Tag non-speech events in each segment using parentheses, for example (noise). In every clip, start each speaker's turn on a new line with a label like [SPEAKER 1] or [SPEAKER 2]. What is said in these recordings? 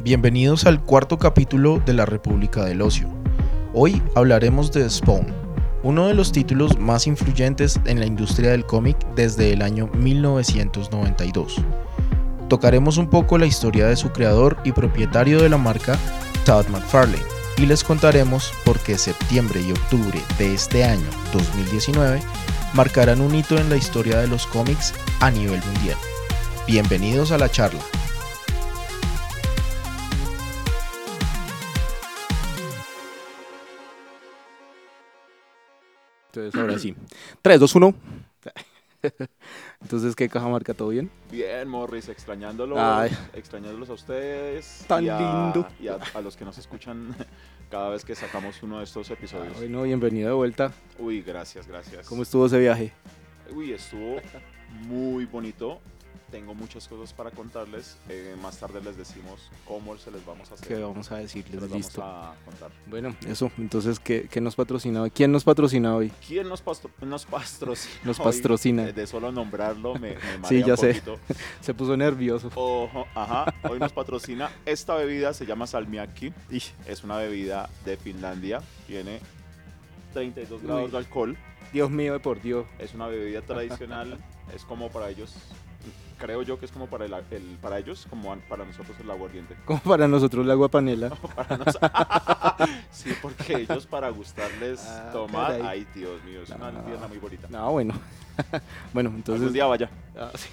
[SPEAKER 1] Bienvenidos al cuarto capítulo de la República del Ocio. Hoy hablaremos de Spawn, uno de los títulos más influyentes en la industria del cómic desde el año 1992. Tocaremos un poco la historia de su creador y propietario de la marca, Todd McFarlane, y les contaremos por qué septiembre y octubre de este año 2019 marcarán un hito en la historia de los cómics a nivel mundial. Bienvenidos a la charla.
[SPEAKER 2] Entonces, ahora sí. 3, 2, 1. Entonces, ¿qué caja marca? ¿Todo bien?
[SPEAKER 3] Bien, Morris, extrañándolos,
[SPEAKER 2] Ay.
[SPEAKER 3] extrañándolos a ustedes.
[SPEAKER 2] Tan
[SPEAKER 3] y a-
[SPEAKER 2] lindo.
[SPEAKER 3] Y a, a los que nos escuchan (laughs) cada vez que sacamos uno de estos episodios.
[SPEAKER 2] Bueno, bienvenido de vuelta.
[SPEAKER 3] Uy, gracias, gracias.
[SPEAKER 2] ¿Cómo estuvo ese viaje?
[SPEAKER 3] Uy, estuvo muy bonito. Tengo muchas cosas para contarles. Eh, más tarde les decimos cómo se les vamos a hacer.
[SPEAKER 2] ¿Qué vamos a
[SPEAKER 3] Se
[SPEAKER 2] decirles?
[SPEAKER 3] les vamos a contar.
[SPEAKER 2] Bueno, eso. Entonces, ¿qué, qué nos patrocina hoy? ¿Quién nos patrocina hoy?
[SPEAKER 3] ¿Quién nos, pastro- nos patrocina? (laughs)
[SPEAKER 2] Nos patrocina.
[SPEAKER 3] Eh, De solo nombrarlo me, me
[SPEAKER 2] Sí,
[SPEAKER 3] marea
[SPEAKER 2] ya
[SPEAKER 3] un
[SPEAKER 2] sé. (laughs) Se puso nervioso.
[SPEAKER 3] Ojo, ajá, hoy nos patrocina esta bebida, se llama Salmiakki. Es una bebida de Finlandia, tiene 32 grados
[SPEAKER 2] Uy.
[SPEAKER 3] de alcohol.
[SPEAKER 2] Dios mío, por Dios.
[SPEAKER 3] Es una bebida tradicional, es como para ellos, creo yo que es como para, el, el- para ellos, como para nosotros el aguardiente. (laughs)
[SPEAKER 2] Como para nosotros la agua panela. (laughs)
[SPEAKER 3] Para nos- (laughs) sí, porque ellos para gustarles
[SPEAKER 2] Ah,
[SPEAKER 3] tomar,
[SPEAKER 2] caray.
[SPEAKER 3] ay Dios mío, es una
[SPEAKER 2] No.
[SPEAKER 3] pierna muy bonita.
[SPEAKER 2] Ah, bueno. bueno, entonces.
[SPEAKER 3] Algún día vaya.
[SPEAKER 2] Ah, sí.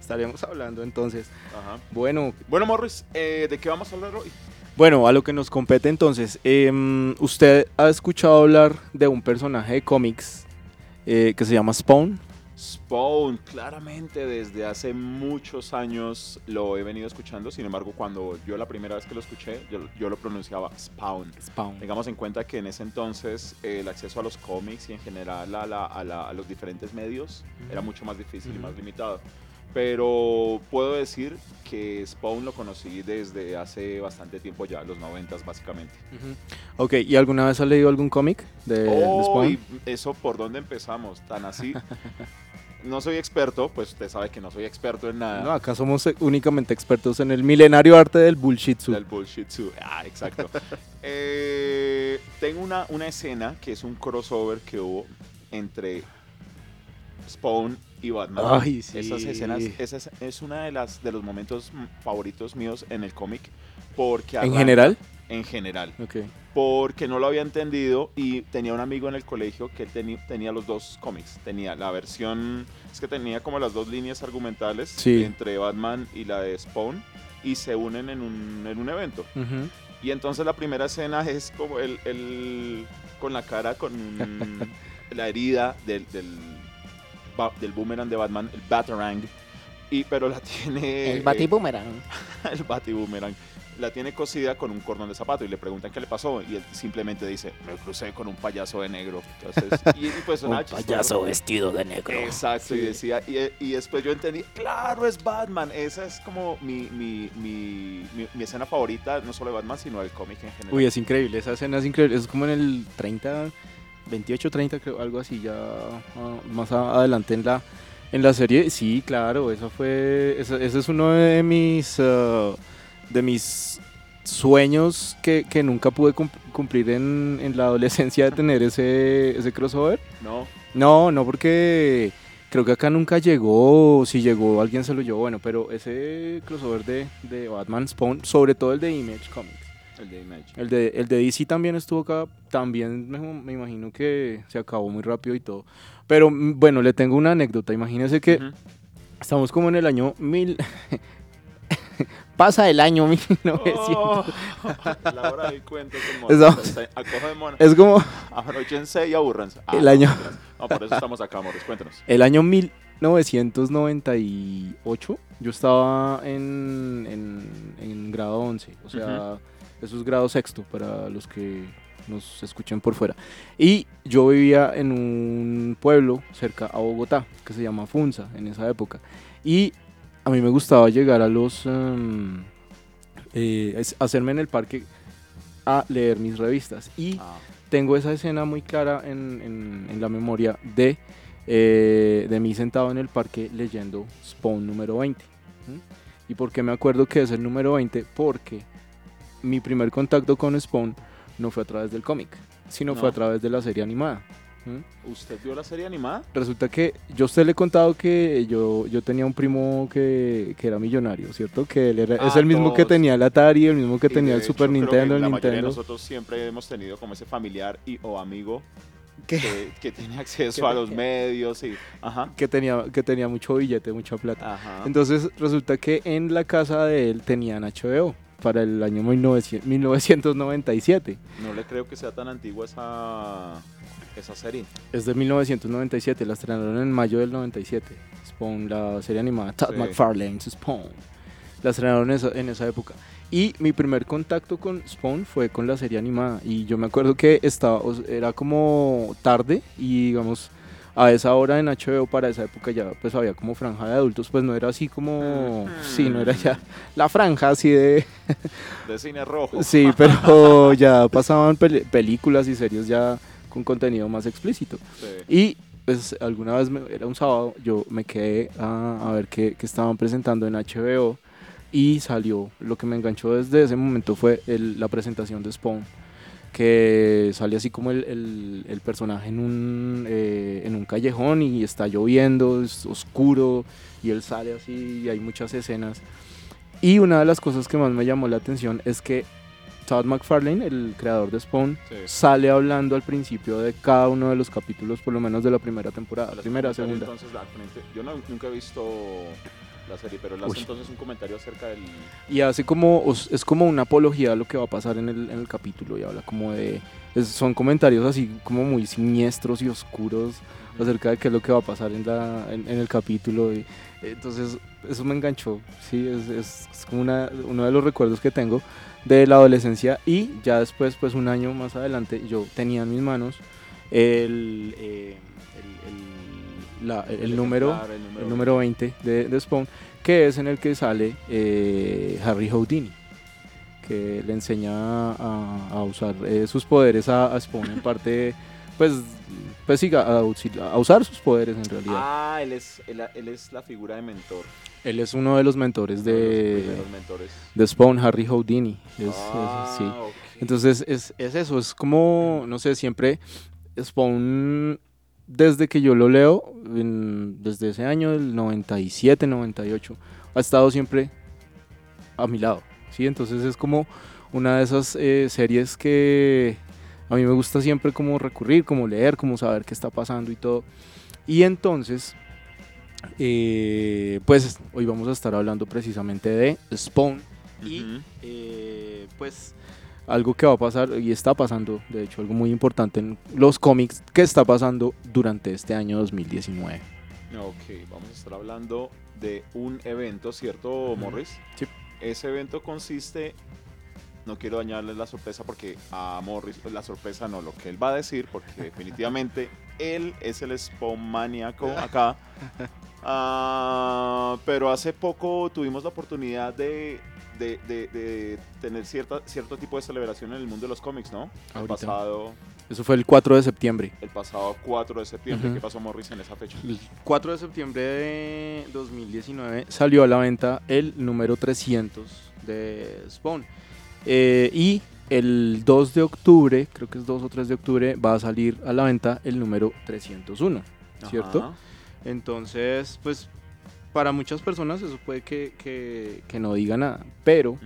[SPEAKER 2] Estaríamos hablando entonces.
[SPEAKER 3] Ajá.
[SPEAKER 2] Bueno,
[SPEAKER 3] Bueno, Morris, eh, ¿de qué vamos a hablar hoy?
[SPEAKER 2] Bueno, a lo que nos compete entonces. em, ¿Usted ha escuchado hablar de un personaje de cómics eh, que se llama Spawn?
[SPEAKER 3] Spawn, claramente desde hace muchos años lo he venido escuchando, sin embargo cuando yo la primera vez que lo escuché, yo, yo lo pronunciaba Spawn.
[SPEAKER 2] Spawn.
[SPEAKER 3] Tengamos en cuenta que en ese entonces eh, el acceso a los cómics y en general a, la- a la- a los diferentes medios era mucho más difícil y más limitado. Pero puedo decir que Spawn lo conocí desde hace bastante tiempo ya, los noventas básicamente.
[SPEAKER 2] Ujú. Ok, ¿y alguna vez ha leído algún cómic de, de
[SPEAKER 3] Oh,
[SPEAKER 2] Spawn?
[SPEAKER 3] y eso por dónde empezamos, tan así. (laughs) No soy experto, pues usted sabe que no soy experto en nada.
[SPEAKER 2] No, acá somos únicamente expertos en el milenario arte del bullshit.
[SPEAKER 3] Del bullshit. Ah, exacto. (laughs) Eh, tengo una, una escena que es un crossover que hubo entre Spawn y Batman.
[SPEAKER 2] Ay, sí.
[SPEAKER 3] Esas escenas, esa es, una de las de los momentos favoritos míos en el cómic. Porque
[SPEAKER 2] ¿En
[SPEAKER 3] arranca-
[SPEAKER 2] general?
[SPEAKER 3] En general.
[SPEAKER 2] Ok.
[SPEAKER 3] Porque no lo había entendido y tenía un amigo en el colegio que tenía los dos cómics. Tenía la versión, es que tenía como las dos líneas argumentales
[SPEAKER 2] Sí.
[SPEAKER 3] entre Batman y la de Spawn y se unen en un, en un evento.
[SPEAKER 2] Ujú.
[SPEAKER 3] Y entonces la primera escena es como el, el- con la cara, con (laughs) la herida del, del, del boomerang de Batman, el Batarang. Y, pero la tiene...
[SPEAKER 4] El batiboomerang. (laughs)
[SPEAKER 3] el Batiboomerang. La tiene cosida con un cordón de zapato y le preguntan qué le pasó. Y él simplemente dice, me crucé con un payaso de negro. Entonces, y, y pues (laughs)
[SPEAKER 4] Un
[SPEAKER 3] chistoso.
[SPEAKER 4] payaso vestido de negro.
[SPEAKER 3] Exacto, y decía, y, y después yo entendí, claro, es Batman. Esa es como mi, mi, mi, mi, mi escena favorita, no solo de Batman, sino del cómic en general.
[SPEAKER 2] Uy, es increíble, esa escena es increíble. Es como en el 30, 28, 30, creo, algo así, ya ah, más a- adelante en la, en la serie. Sí, claro, eso fue, ese, ese es uno de mis, ah, de mis sueños que, que nunca pude cum- cumplir en, en la adolescencia de tener ese, ese crossover.
[SPEAKER 3] ¿No?
[SPEAKER 2] No, no porque creo que acá nunca llegó, si llegó alguien se lo llevó, bueno, pero ese crossover de, de Batman Spawn, sobre todo el de Image Comics.
[SPEAKER 3] El de Image.
[SPEAKER 2] El de, el de DC también estuvo acá, también me, me imagino que se acabó muy rápido y todo. Pero mm, bueno, le tengo una anécdota, imagínese que estamos como en el año mil... (laughs) Pasa el año 1900.
[SPEAKER 3] Oh, (laughs) la hora del cuento
[SPEAKER 2] Estamos-
[SPEAKER 3] Morris. Acojo de mona.
[SPEAKER 2] Es como
[SPEAKER 3] Abróchense y aburranse. Ah,
[SPEAKER 2] El año-.
[SPEAKER 3] No, por eso estamos acá, Morris. Cuéntanos.
[SPEAKER 2] el año 1998. Yo estaba en, en, en grado 11, o sea, eso es grado sexto para los que nos escuchen por fuera. Y yo vivía en un pueblo cerca a Bogotá, que se llama Funza en esa época. Y a mí me gustaba llegar a los... em, eh, es- hacerme en el parque a leer mis revistas. Y
[SPEAKER 3] Ah,
[SPEAKER 2] tengo esa escena muy clara en, en- en la memoria de, eh, de mí sentado en el parque leyendo Spawn número 20. ¿m? ¿Y por qué me acuerdo que es el número 20? Porque mi primer contacto con Spawn no fue a través del cómic, sino fue a través de la serie animada.
[SPEAKER 3] ¿Usted vio la serie animada?
[SPEAKER 2] Resulta que yo a usted le he contado que yo, yo tenía un primo que, que era millonario, ¿cierto? Que él era, es
[SPEAKER 3] Ah,
[SPEAKER 2] el mismo que tenía el Atari, el mismo que tenía el Super
[SPEAKER 3] hecho, que
[SPEAKER 2] Nintendo, el
[SPEAKER 3] La mayoría de
[SPEAKER 2] Nintendo.
[SPEAKER 3] nosotros siempre hemos tenido como ese familiar y o amigo
[SPEAKER 2] Que-
[SPEAKER 3] que, tiene acceso a los medios y... Ajá.
[SPEAKER 2] que tenía, que tenía mucho billete, mucha plata.
[SPEAKER 3] Ajá.
[SPEAKER 2] Entonces resulta que en la casa de él tenían HBO para el año 1900 1997.
[SPEAKER 3] No le creo que sea tan antigua esa, esa serie.
[SPEAKER 2] Es de 1997, la estrenaron en mayo del 97. Spawn, la serie animada, Todd
[SPEAKER 3] Sí.
[SPEAKER 2] McFarlane's Spawn. La estrenaron en esa, en esa época. Y mi primer contacto con Spawn fue con la serie animada. Y yo me acuerdo que estaba, era como tarde y digamos a esa hora en HBO para esa época ya pues había como franja de adultos. Pues no era así como...
[SPEAKER 3] Ujú.
[SPEAKER 2] Sí, no era ya la franja así de...
[SPEAKER 3] De cine rojo.
[SPEAKER 2] Sí, pero (laughs) ya pasaban peli- películas y series ya con contenido más explícito.
[SPEAKER 3] Sí.
[SPEAKER 2] Y pues alguna vez, me- era un sábado, yo me quedé a, a ver qué, qué estaban presentando en HBO y salió, lo que me enganchó desde ese momento fue el- la presentación de Spawn, que sale así como el, el- el personaje en un, eh, en un callejón y está lloviendo, es oscuro y él sale así y hay muchas escenas. Y una de las cosas que más me llamó la atención es que Todd McFarlane, el creador de Spawn,
[SPEAKER 3] Sí.
[SPEAKER 2] sale hablando al principio de cada uno de los capítulos, por lo menos de la primera temporada,
[SPEAKER 3] Las
[SPEAKER 2] primera, segunda.
[SPEAKER 3] Entonces, yo no- nunca he visto la serie, pero hace
[SPEAKER 2] Uy.
[SPEAKER 3] entonces un comentario acerca del...
[SPEAKER 2] Y hace como, es como una apología a lo que va a pasar en el, en el capítulo y habla como de, es- son comentarios así como muy siniestros y oscuros acerca de qué es lo que va a pasar en, la, en, en el capítulo. Y, entonces, eso me enganchó, sí, es, es- es como una, uno de los recuerdos que tengo de la adolescencia y ya después, pues un año más adelante, yo tenía en mis manos el, eh, el, el- la- el número,
[SPEAKER 3] el número,
[SPEAKER 2] el número 20 de, de Spawn, que es en el que sale eh, Harry Houdini, que le enseña a, a usar eh, sus poderes a, a Spawn en parte, pues, pues sí, a, usar sus poderes en realidad.
[SPEAKER 3] Ah, él es, él, él es la figura de mentor.
[SPEAKER 2] Él es uno de los mentores
[SPEAKER 3] de los
[SPEAKER 2] de,
[SPEAKER 3] mentores.
[SPEAKER 2] de Spawn, Harry Houdini. Es- es-
[SPEAKER 3] ah,
[SPEAKER 2] sí.
[SPEAKER 3] ok.
[SPEAKER 2] Entonces es, es eso, es como, no sé, siempre Spawn, desde que yo lo leo, en- desde ese año del 97, 98, ha estado siempre a mi lado, ¿sí? Entonces es como una de esas eh, series que a mí me gusta siempre como recurrir, como leer, como saber qué está pasando y todo. Y entonces, eh, pues hoy vamos a estar hablando precisamente de Spawn y eh, pues algo que va a pasar y está pasando, de hecho, algo muy importante en los cómics que está pasando durante este año 2019.
[SPEAKER 3] Ok, vamos a estar hablando de un evento, ¿cierto, Morris?
[SPEAKER 2] Sí.
[SPEAKER 3] Ese evento consiste, no quiero dañarle la sorpresa porque a Morris, la sorpresa no, lo que él va a decir, porque (laughs) definitivamente él es el spawn maníaco (laughs) acá. Ah, pero hace poco tuvimos la oportunidad de, de- de- de tener cierta, cierto tipo de celebración en el mundo de los cómics, ¿no? El
[SPEAKER 2] Ahorita.
[SPEAKER 3] pasado,
[SPEAKER 2] Eso fue el 4 de septiembre.
[SPEAKER 3] el pasado 4 de septiembre.
[SPEAKER 2] Ujú.
[SPEAKER 3] ¿Qué pasó, Morris, en esa fecha?
[SPEAKER 2] El 4 de septiembre de 2019 salió a la venta el número 300 de Spawn. Eh, y el 2 de octubre, creo que es 2 o 3 de octubre, va a salir a la venta el número 301. ¿Cierto?
[SPEAKER 3] Ajá.
[SPEAKER 2] Entonces, pues para muchas personas eso puede que, que- que no diga nada, pero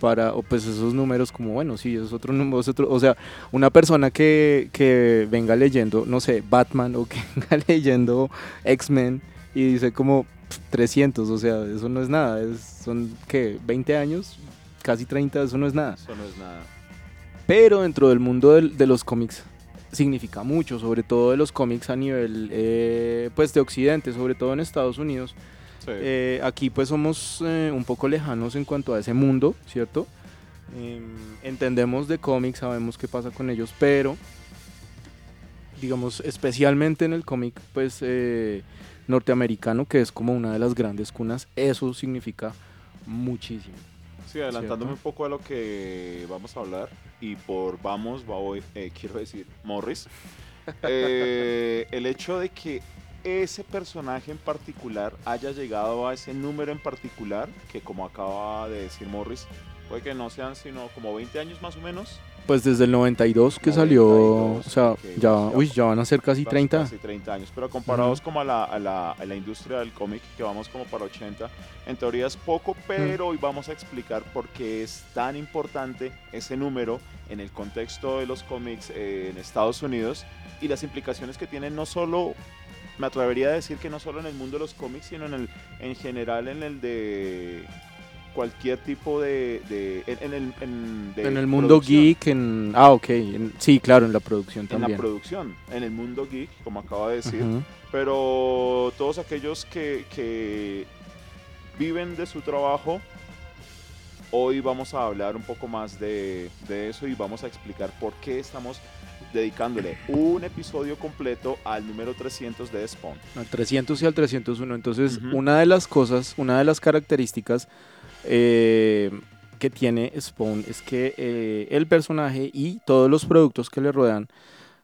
[SPEAKER 2] para o pues esos números como bueno, sí, es otro número, es otro, o sea, una persona que, que venga leyendo, no sé, Batman o (laughs) que venga leyendo X-Men y dice como pf, 300, o sea, eso no es nada, es, son que 20 años, casi 30, eso no es nada.
[SPEAKER 3] Eso no es nada.
[SPEAKER 2] Pero dentro del mundo del- de los cómics significa mucho, sobre todo de los cómics a nivel eh, pues de Occidente, sobre todo en Estados Unidos.
[SPEAKER 3] Sí.
[SPEAKER 2] Eh, aquí pues somos eh, un poco lejanos en cuanto a ese mundo, ¿cierto? Em, entendemos de cómics, sabemos qué pasa con ellos, pero digamos especialmente en el cómic pues norteamericano, que es como una de las grandes cunas, eso significa muchísimo.
[SPEAKER 3] Sí, adelantándome
[SPEAKER 2] ¿Cierto?
[SPEAKER 3] un poco a lo que vamos a hablar, y por vamos, va hoy, eh, quiero decir, Morris, (laughs) eh, el hecho de que ese personaje en particular haya llegado a ese número en particular, que como acaba de decir Morris, puede que no sean sino como 20 años más o menos.
[SPEAKER 2] Pues desde el 92 que salió,
[SPEAKER 3] 92,
[SPEAKER 2] o sea, ya,
[SPEAKER 3] pues
[SPEAKER 2] uy, ya van a ser casi
[SPEAKER 3] Casi-
[SPEAKER 2] 30.
[SPEAKER 3] Casi 30 años, pero comparados como a la, a, la, a la industria del cómic, que vamos como para 80, en teoría es poco, pero hoy vamos a explicar por qué es tan importante ese número en el contexto de los cómics eh, en Estados Unidos y las implicaciones que tienen no solo, me atrevería a decir que no solo en el mundo de los cómics, sino en, el, en general en el de cualquier tipo de... de- en, en el, en, de
[SPEAKER 2] En el mundo
[SPEAKER 3] producción
[SPEAKER 2] geek, en, ah, ok, en- sí, claro, en la producción
[SPEAKER 3] en
[SPEAKER 2] también.
[SPEAKER 3] la producción, en el mundo geek, como acaba de decir,
[SPEAKER 2] Ujú.
[SPEAKER 3] pero todos aquellos que, que viven de su trabajo, hoy vamos a hablar un poco más de, de eso y vamos a explicar por qué estamos dedicándole un episodio completo al número 300 de Spawn.
[SPEAKER 2] Al 300 y al 301. Entonces, una de las cosas, una de las características eh, que tiene Spawn es que eh, el personaje y todos los productos que le rodean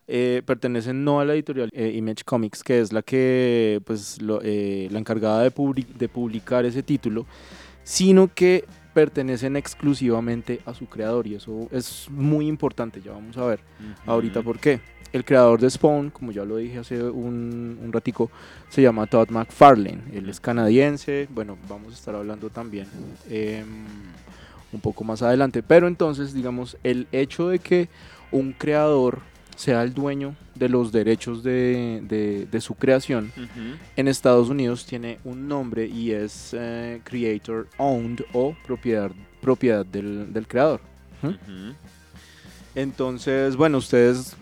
[SPEAKER 2] eh, pertenecen no a la editorial eh, Image Comics, que es la que, pues, lo- eh, la encargada de, de publicar ese título, sino que pertenecen exclusivamente a su creador y eso es muy importante, ya vamos a ver ahorita por qué. El creador de Spawn, como ya lo dije hace un, un ratico, se llama Todd McFarlane. Él es canadiense. Bueno, vamos a estar hablando también em, un poco más adelante. Pero entonces, digamos, el hecho de que un creador sea el dueño de los derechos de, de- de su creación en Estados Unidos tiene un nombre y es eh, Creator Owned o propiedad, propiedad del, del creador.
[SPEAKER 3] Ujú.
[SPEAKER 2] Entonces, bueno, ustedes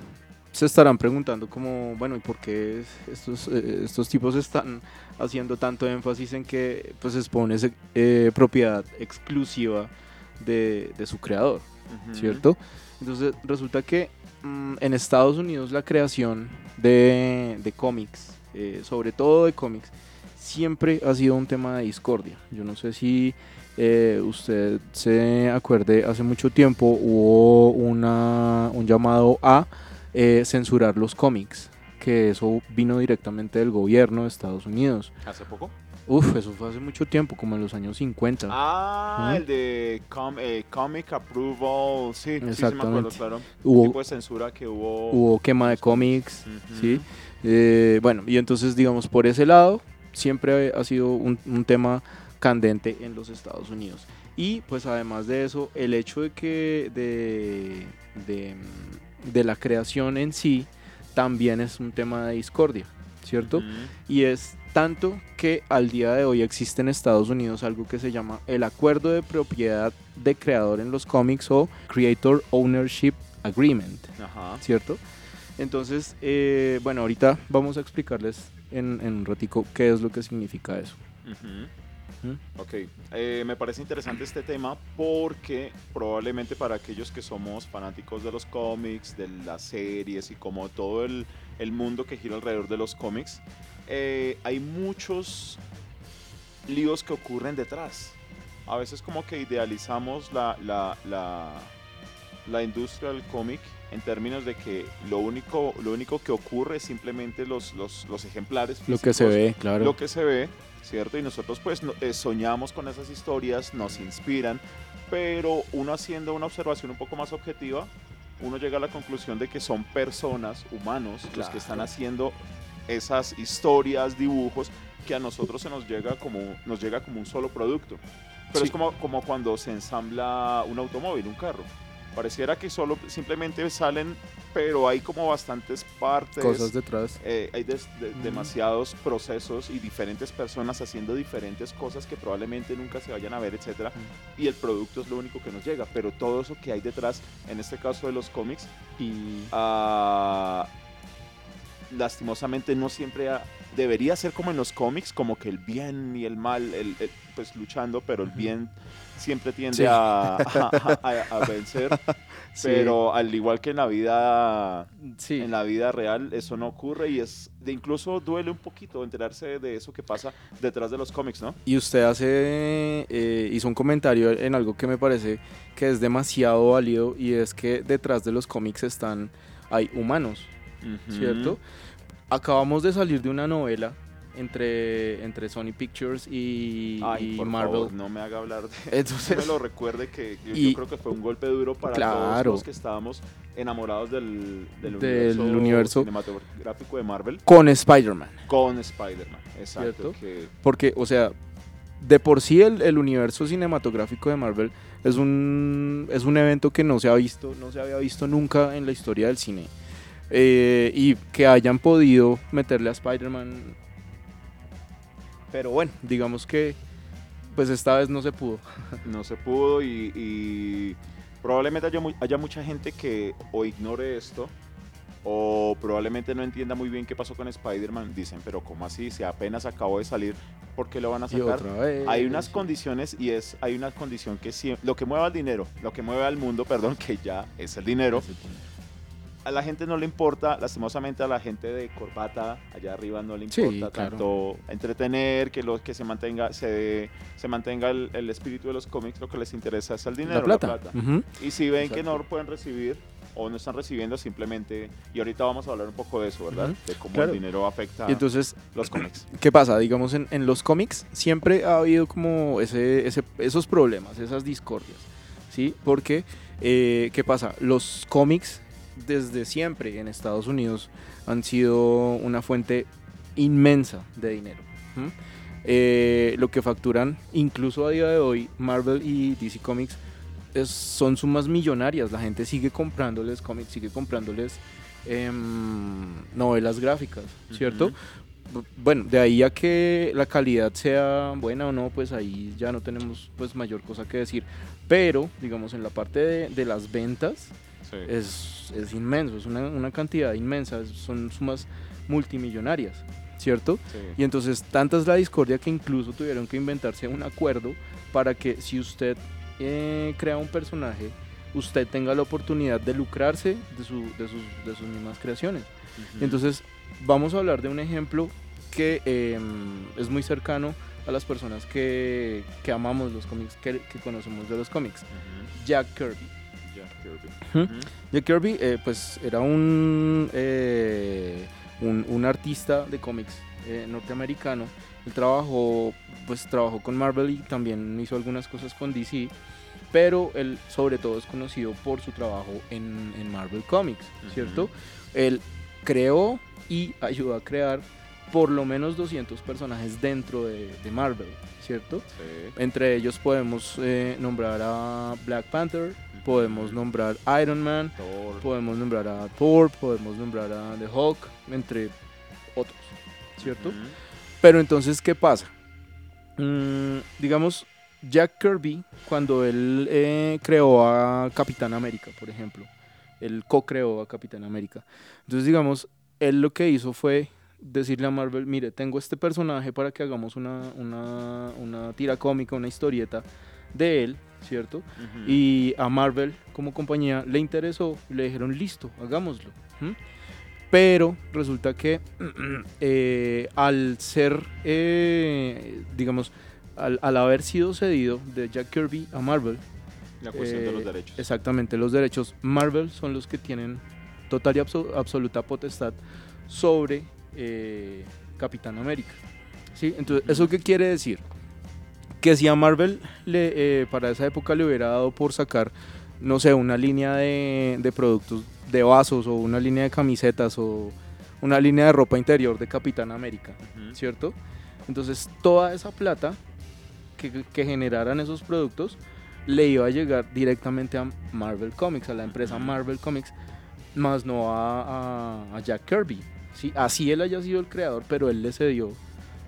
[SPEAKER 2] se estarán preguntando como, bueno, ¿y por qué estos, eh, estos tipos están haciendo tanto énfasis en que pues expone eh, propiedad exclusiva de, de su creador. ¿cierto? Entonces resulta que mm, en Estados Unidos la creación de, de cómics, eh, sobre todo de cómics, siempre ha sido un tema de discordia. Yo no sé si eh, usted se acuerde, hace mucho tiempo hubo una, un llamado a eh, censurar los cómics, que eso vino directamente del gobierno de Estados Unidos.
[SPEAKER 3] ¿Hace poco?
[SPEAKER 2] Uf, eso fue hace mucho tiempo, como en los años 50.
[SPEAKER 3] Ah, el de com- eh, Comic Approval, sí, sí, sí me acuerdo, claro.
[SPEAKER 2] hubo,
[SPEAKER 3] tipo de censura que hubo.
[SPEAKER 2] hubo quema de cómics. ¿sí? Eh, bueno, y entonces, digamos, por ese lado, siempre ha sido un, un tema candente en los Estados Unidos. Y pues además de eso, el hecho de que de, de, de la creación en sí también es un tema de discordia, ¿cierto? Y es tanto que al día de hoy existe en Estados Unidos algo que se llama el acuerdo de propiedad de creador en los cómics o Creator Ownership Agreement.
[SPEAKER 3] Ajá.
[SPEAKER 2] ¿cierto? Entonces, eh, bueno, ahorita vamos a explicarles en, en un ratico qué es lo que significa eso.
[SPEAKER 3] Ujú.
[SPEAKER 2] ¿Mm?
[SPEAKER 3] Ok, eh, me parece interesante este tema porque probablemente para aquellos que somos fanáticos de los cómics, de las series y como todo el, el mundo que gira alrededor de los cómics, eh, hay muchos líos que ocurren detrás. A veces como que idealizamos la, la, la, la industria del cómic en términos de que lo único, lo único que ocurre es simplemente los, los, los ejemplares.
[SPEAKER 2] Lo que se
[SPEAKER 3] físicos,
[SPEAKER 2] ve, claro.
[SPEAKER 3] lo que se ve, ¿cierto? Y nosotros pues no- eh, soñamos con esas historias, nos inspiran, pero uno haciendo una observación un poco más objetiva, uno llega a la conclusión de que son personas, humanos, los que están
[SPEAKER 2] Claro.
[SPEAKER 3] haciendo esas historias, dibujos, que a nosotros se nos llega como, nos llega como un solo producto. Pero
[SPEAKER 2] Sí.
[SPEAKER 3] es como, como cuando se ensambla un automóvil, un carro. Pareciera que solo simplemente salen, pero hay como bastantes partes,
[SPEAKER 2] Cosas detrás.
[SPEAKER 3] eh, hay des- de-
[SPEAKER 2] Ujú.
[SPEAKER 3] demasiados procesos y diferentes personas haciendo diferentes cosas que probablemente nunca se vayan a ver, etcétera, y el producto es lo único que nos llega, pero todo eso que hay detrás, en este caso de los cómics,
[SPEAKER 2] Y
[SPEAKER 3] ah, lastimosamente no siempre ha- debería ser como en los cómics, como que el bien y el mal, el, el- pues luchando, pero el bien siempre tiende
[SPEAKER 2] Sí.
[SPEAKER 3] a, (laughs) a- a- a vencer, pero al igual que en la vida
[SPEAKER 2] sí.
[SPEAKER 3] en la vida real eso no ocurre y es de incluso duele un poquito enterarse de eso que pasa detrás de los cómics, ¿no?
[SPEAKER 2] Y usted hace, eh, hizo un comentario en algo que me parece que es demasiado válido y es que detrás de los cómics están, hay humanos, ¿cierto? acabamos de salir de una novela entre, entre Sony Pictures y,
[SPEAKER 3] Ay,
[SPEAKER 2] y
[SPEAKER 3] por
[SPEAKER 2] Marvel.
[SPEAKER 3] favor, no me haga hablar de no
[SPEAKER 2] Entonces,
[SPEAKER 3] me lo recuerde que yo,
[SPEAKER 2] Y-
[SPEAKER 3] yo creo que fue un golpe duro para todos los que estábamos enamorados del, del,
[SPEAKER 2] Del
[SPEAKER 3] universo,
[SPEAKER 2] universo.
[SPEAKER 3] cinematográfico de Marvel
[SPEAKER 2] con Spider-Man.
[SPEAKER 3] con Spider-Man. Exacto.
[SPEAKER 2] Porque, o sea, de por sí el, el universo cinematográfico de Marvel es un, es un evento que no se ha visto, no se había visto nunca en la historia del cine. Eh, y que hayan podido meterle a Spider-Man. Pero bueno, digamos que pues esta vez no se pudo. (laughs)
[SPEAKER 3] no se pudo y, y probablemente haya, mu- haya mucha gente que o ignore esto o probablemente no entienda muy bien qué pasó con Spider-Man. Dicen, pero ¿cómo así? Si apenas acabó de salir, ¿por qué lo van a sacar? Hay unas condiciones y es hay una condición que sí, lo que mueve al dinero, lo que mueve al mundo, (laughs) perdón, que ya es el dinero. A la gente no le importa, lastimosamente a la gente de corbata allá arriba no le
[SPEAKER 2] Sí,
[SPEAKER 3] importa
[SPEAKER 2] claro.
[SPEAKER 3] tanto entretener, que lo que se mantenga se, se mantenga el, el espíritu de los cómics, lo que les interesa es el dinero,
[SPEAKER 2] la plata.
[SPEAKER 3] Y si ven que no lo pueden recibir o no están recibiendo simplemente, y ahorita vamos a hablar un poco de eso, ¿verdad? De cómo
[SPEAKER 2] Claro.
[SPEAKER 3] el dinero afecta
[SPEAKER 2] Y entonces,
[SPEAKER 3] los cómics. (clears throat)
[SPEAKER 2] ¿qué pasa? Digamos, en, en los cómics siempre ha habido como ese, ese- esos problemas, esas discordias, ¿sí? Porque, eh, ¿qué pasa? Los cómics desde siempre en Estados Unidos han sido una fuente inmensa de dinero. ¿m? Eh, lo que facturan, incluso a día de hoy, Marvel y DC Comics es- son sumas millonarias. La gente sigue comprándoles cómics, sigue comprándoles em, novelas gráficas, ¿cierto?
[SPEAKER 3] Ujú.
[SPEAKER 2] Bu- Bueno, de ahí a que la calidad sea buena o no, pues ahí ya no tenemos pues mayor cosa que decir. Pero, digamos, en la parte de, de las ventas
[SPEAKER 3] Sí.
[SPEAKER 2] es, es inmenso, es una, una cantidad inmensa, son sumas multimillonarias, ¿cierto?
[SPEAKER 3] Sí.
[SPEAKER 2] Y entonces tanta es la discordia que incluso tuvieron que inventarse un acuerdo para que si usted eh, crea un personaje, usted tenga la oportunidad de lucrarse de, su- de sus, de sus mismas creaciones.
[SPEAKER 3] Ujú.
[SPEAKER 2] Entonces, vamos a hablar de un ejemplo que eh, es muy cercano a las personas que, que amamos los cómics, que, que conocemos de los cómics.
[SPEAKER 3] Ujú.
[SPEAKER 2] Jack Kirby.
[SPEAKER 3] Jack Kirby.
[SPEAKER 2] Jack Kirby, eh, pues, era un, eh, un, un artista de cómics eh, norteamericano. Él trabajó, pues, trabajó con Marvel y también hizo algunas cosas con DC. Pero él, sobre todo, es conocido por su trabajo en, en Marvel Comics, ¿cierto? Él creó y ayudó a crear por lo menos 200 personajes dentro de, de Marvel, ¿cierto?
[SPEAKER 3] Sí.
[SPEAKER 2] Entre ellos podemos nombrar a Black Panther, podemos nombrar Iron Man,
[SPEAKER 3] Thor.
[SPEAKER 2] podemos nombrar a Thor, podemos nombrar a The Hulk, entre otros, ¿cierto?
[SPEAKER 3] Ujú.
[SPEAKER 2] Pero entonces, ¿qué pasa? Mm, digamos, Jack Kirby, cuando él eh, creó a Capitán América, por ejemplo, él co-creó a Capitán América. Entonces, digamos, él lo que hizo fue decirle a Marvel, mire, tengo este personaje para que hagamos una, una, una tira cómica, una historieta de él, ¿cierto? Y a Marvel como compañía le interesó y le dijeron, listo, hagámoslo. Pero resulta que (clears throat) eh, al ser, eh, digamos, al, al haber sido cedido de Jack Kirby a Marvel,
[SPEAKER 3] la cuestión de los
[SPEAKER 2] eh,
[SPEAKER 3] derechos.
[SPEAKER 2] exactamente, los derechos, Marvel son los que tienen total y abso- absoluta potestad sobre Capitán América. ¿Sí? Entonces, ¿eso qué quiere decir? Que si a Marvel le, eh, para esa época le hubiera dado por sacar, no sé, una línea de, de productos de vasos o una línea de camisetas o una línea de ropa interior de Capitán América. ¿cierto? Entonces toda esa plata que, que generaran esos productos le iba a llegar directamente a Marvel Comics, a la empresa. Marvel Comics, más no a, a- a Jack Kirby. ¿sí? Así él haya sido el creador, pero él le cedió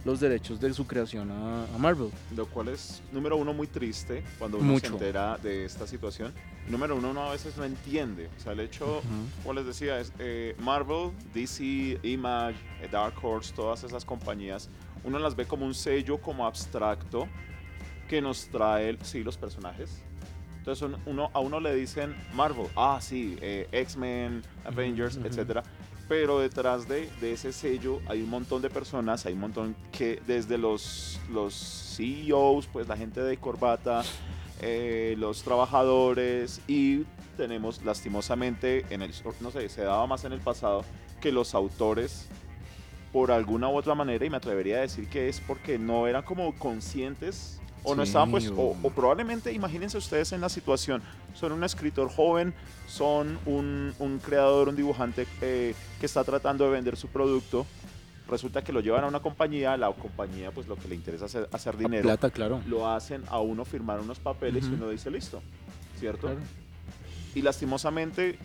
[SPEAKER 2] los derechos de su creación a, a Marvel.
[SPEAKER 3] Lo cual es, número uno, muy triste cuando uno se
[SPEAKER 2] Mucho.
[SPEAKER 3] entera de esta situación. Número uno, uno a veces no entiende. O sea, el hecho, como les decía, es eh, Marvel, DC, Image, eh, Dark Horse, todas esas compañías, uno las ve como un sello, como abstracto, que nos trae, sí, los personajes. Entonces un- uno, a uno le dicen Marvel, ah, sí, eh, X-Men, Avengers,
[SPEAKER 2] ujú.
[SPEAKER 3] etcétera. Pero detrás de, ese sello hay un montón de personas, hay un montón que desde los, los CEOs, pues la gente de corbata, eh, los trabajadores y tenemos lastimosamente, en el, no sé, se daba más en el pasado que los autores por alguna u otra manera, y me atrevería a decir que es porque no eran como conscientes o no estaban pues, o, probablemente, imagínense ustedes en la situación, son un escritor joven, son un, un creador, un dibujante eh, que está tratando de vender su producto, resulta que lo llevan a una compañía, la compañía pues lo que le interesa es hacer,
[SPEAKER 2] La
[SPEAKER 3] dinero,
[SPEAKER 2] plata, claro.
[SPEAKER 3] lo hacen a uno firmar unos papeles y uno dice listo, ¿cierto?
[SPEAKER 2] Claro.
[SPEAKER 3] Y lastimosamente,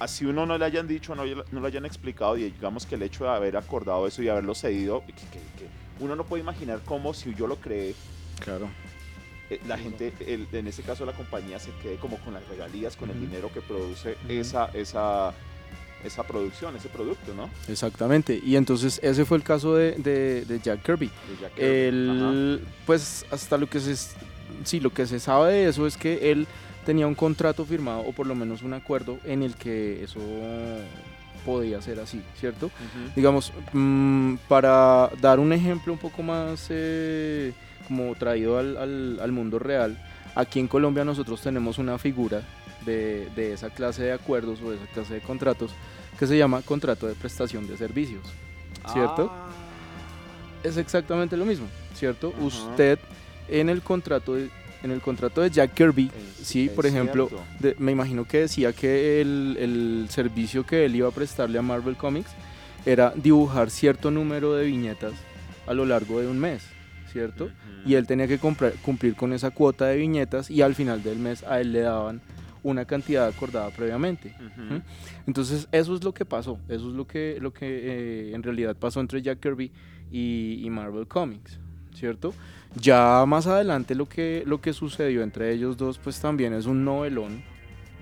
[SPEAKER 3] así uno no le hayan dicho, no, no le hayan explicado, y digamos que el hecho de haber acordado eso y haberlo cedido, que, que- que uno no puede imaginar cómo si yo lo creé,
[SPEAKER 2] Claro.
[SPEAKER 3] eh, la gente, el- en este caso la compañía, se quede como con las regalías, con el dinero que produce esa, esa, esa producción, ese producto, ¿no?
[SPEAKER 2] Exactamente. Y entonces ese fue el caso de, de- de Jack Kirby.
[SPEAKER 3] De Jack Kirby.
[SPEAKER 2] Él, pues hasta lo que se sí, lo que se sabe de eso es que él tenía un contrato firmado o por lo menos un acuerdo en el que eso podía ser así, ¿cierto? Digamos, mm, para dar un ejemplo un poco más eh, como traído al, al- al mundo real, aquí en Colombia nosotros tenemos una figura de, de esa clase de acuerdos o de esa clase de contratos que se llama contrato de prestación de servicios. ¿Cierto?
[SPEAKER 3] Ah.
[SPEAKER 2] Es exactamente lo mismo, ¿cierto?
[SPEAKER 3] Ajá.
[SPEAKER 2] Usted en el contrato de, en el contrato de Jack Kirby,
[SPEAKER 3] Es-
[SPEAKER 2] sí,
[SPEAKER 3] es
[SPEAKER 2] por ejemplo, de- me imagino que decía que el, el servicio que él iba a prestarle a Marvel Comics era dibujar cierto número de viñetas a lo largo de un mes, ¿cierto?
[SPEAKER 3] Ujú.
[SPEAKER 2] Y él tenía que comprar- cumplir con esa cuota de viñetas y al final del mes a él le daban una cantidad acordada previamente.
[SPEAKER 3] Ujú.
[SPEAKER 2] ¿Mm? Entonces eso es lo que pasó, eso es lo que, lo que eh, en realidad pasó entre Jack Kirby y, y Marvel Comics, ¿cierto? Ya más adelante lo que, lo que sucedió entre ellos dos pues también es un novelón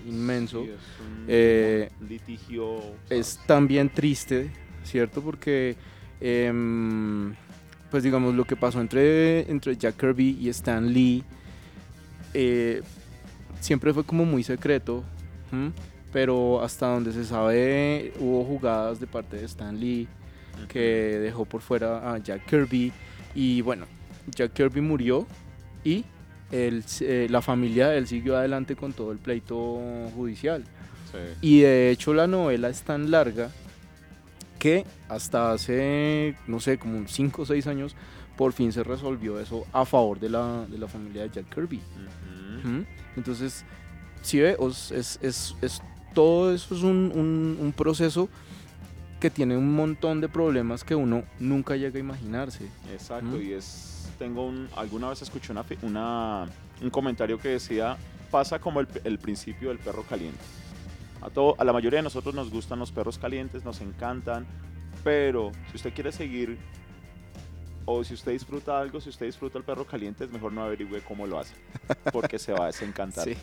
[SPEAKER 2] inmenso.
[SPEAKER 3] Sí, es un
[SPEAKER 2] Eh,
[SPEAKER 3] litigio.
[SPEAKER 2] es
[SPEAKER 3] ¿sabes?
[SPEAKER 2] también triste, ¿cierto? Porque, em, pues digamos, lo que pasó entre, entre Jack Kirby y Stan Lee eh, siempre fue como muy secreto, pero hasta donde se sabe hubo jugadas de parte de Stan Lee que dejó por fuera a Jack Kirby y bueno, Jack Kirby murió y él, eh, la familia de él siguió adelante con todo el pleito judicial.
[SPEAKER 3] Sí.
[SPEAKER 2] Y de hecho la novela es tan larga que hasta hace, no sé, como 5 o 6 años, por fin se resolvió eso a favor de la, de la familia de Jack Kirby.
[SPEAKER 3] Ujú.
[SPEAKER 2] Ujú. Entonces, si ve, os- es, es- es- todo eso es un, un- un proceso que tiene un montón de problemas que uno nunca llega a imaginarse.
[SPEAKER 3] Exacto,
[SPEAKER 2] ¿Mm?
[SPEAKER 3] y es, tengo un, alguna vez escuché una, una- un comentario que decía, pasa como el, el principio del perro caliente. A, todo, a la mayoría de nosotros nos gustan los perros calientes, nos encantan, pero si usted quiere seguir, o si usted disfruta algo, si usted disfruta el perro caliente, es mejor no averigüe cómo lo hace, porque se va a desencantar. (laughs)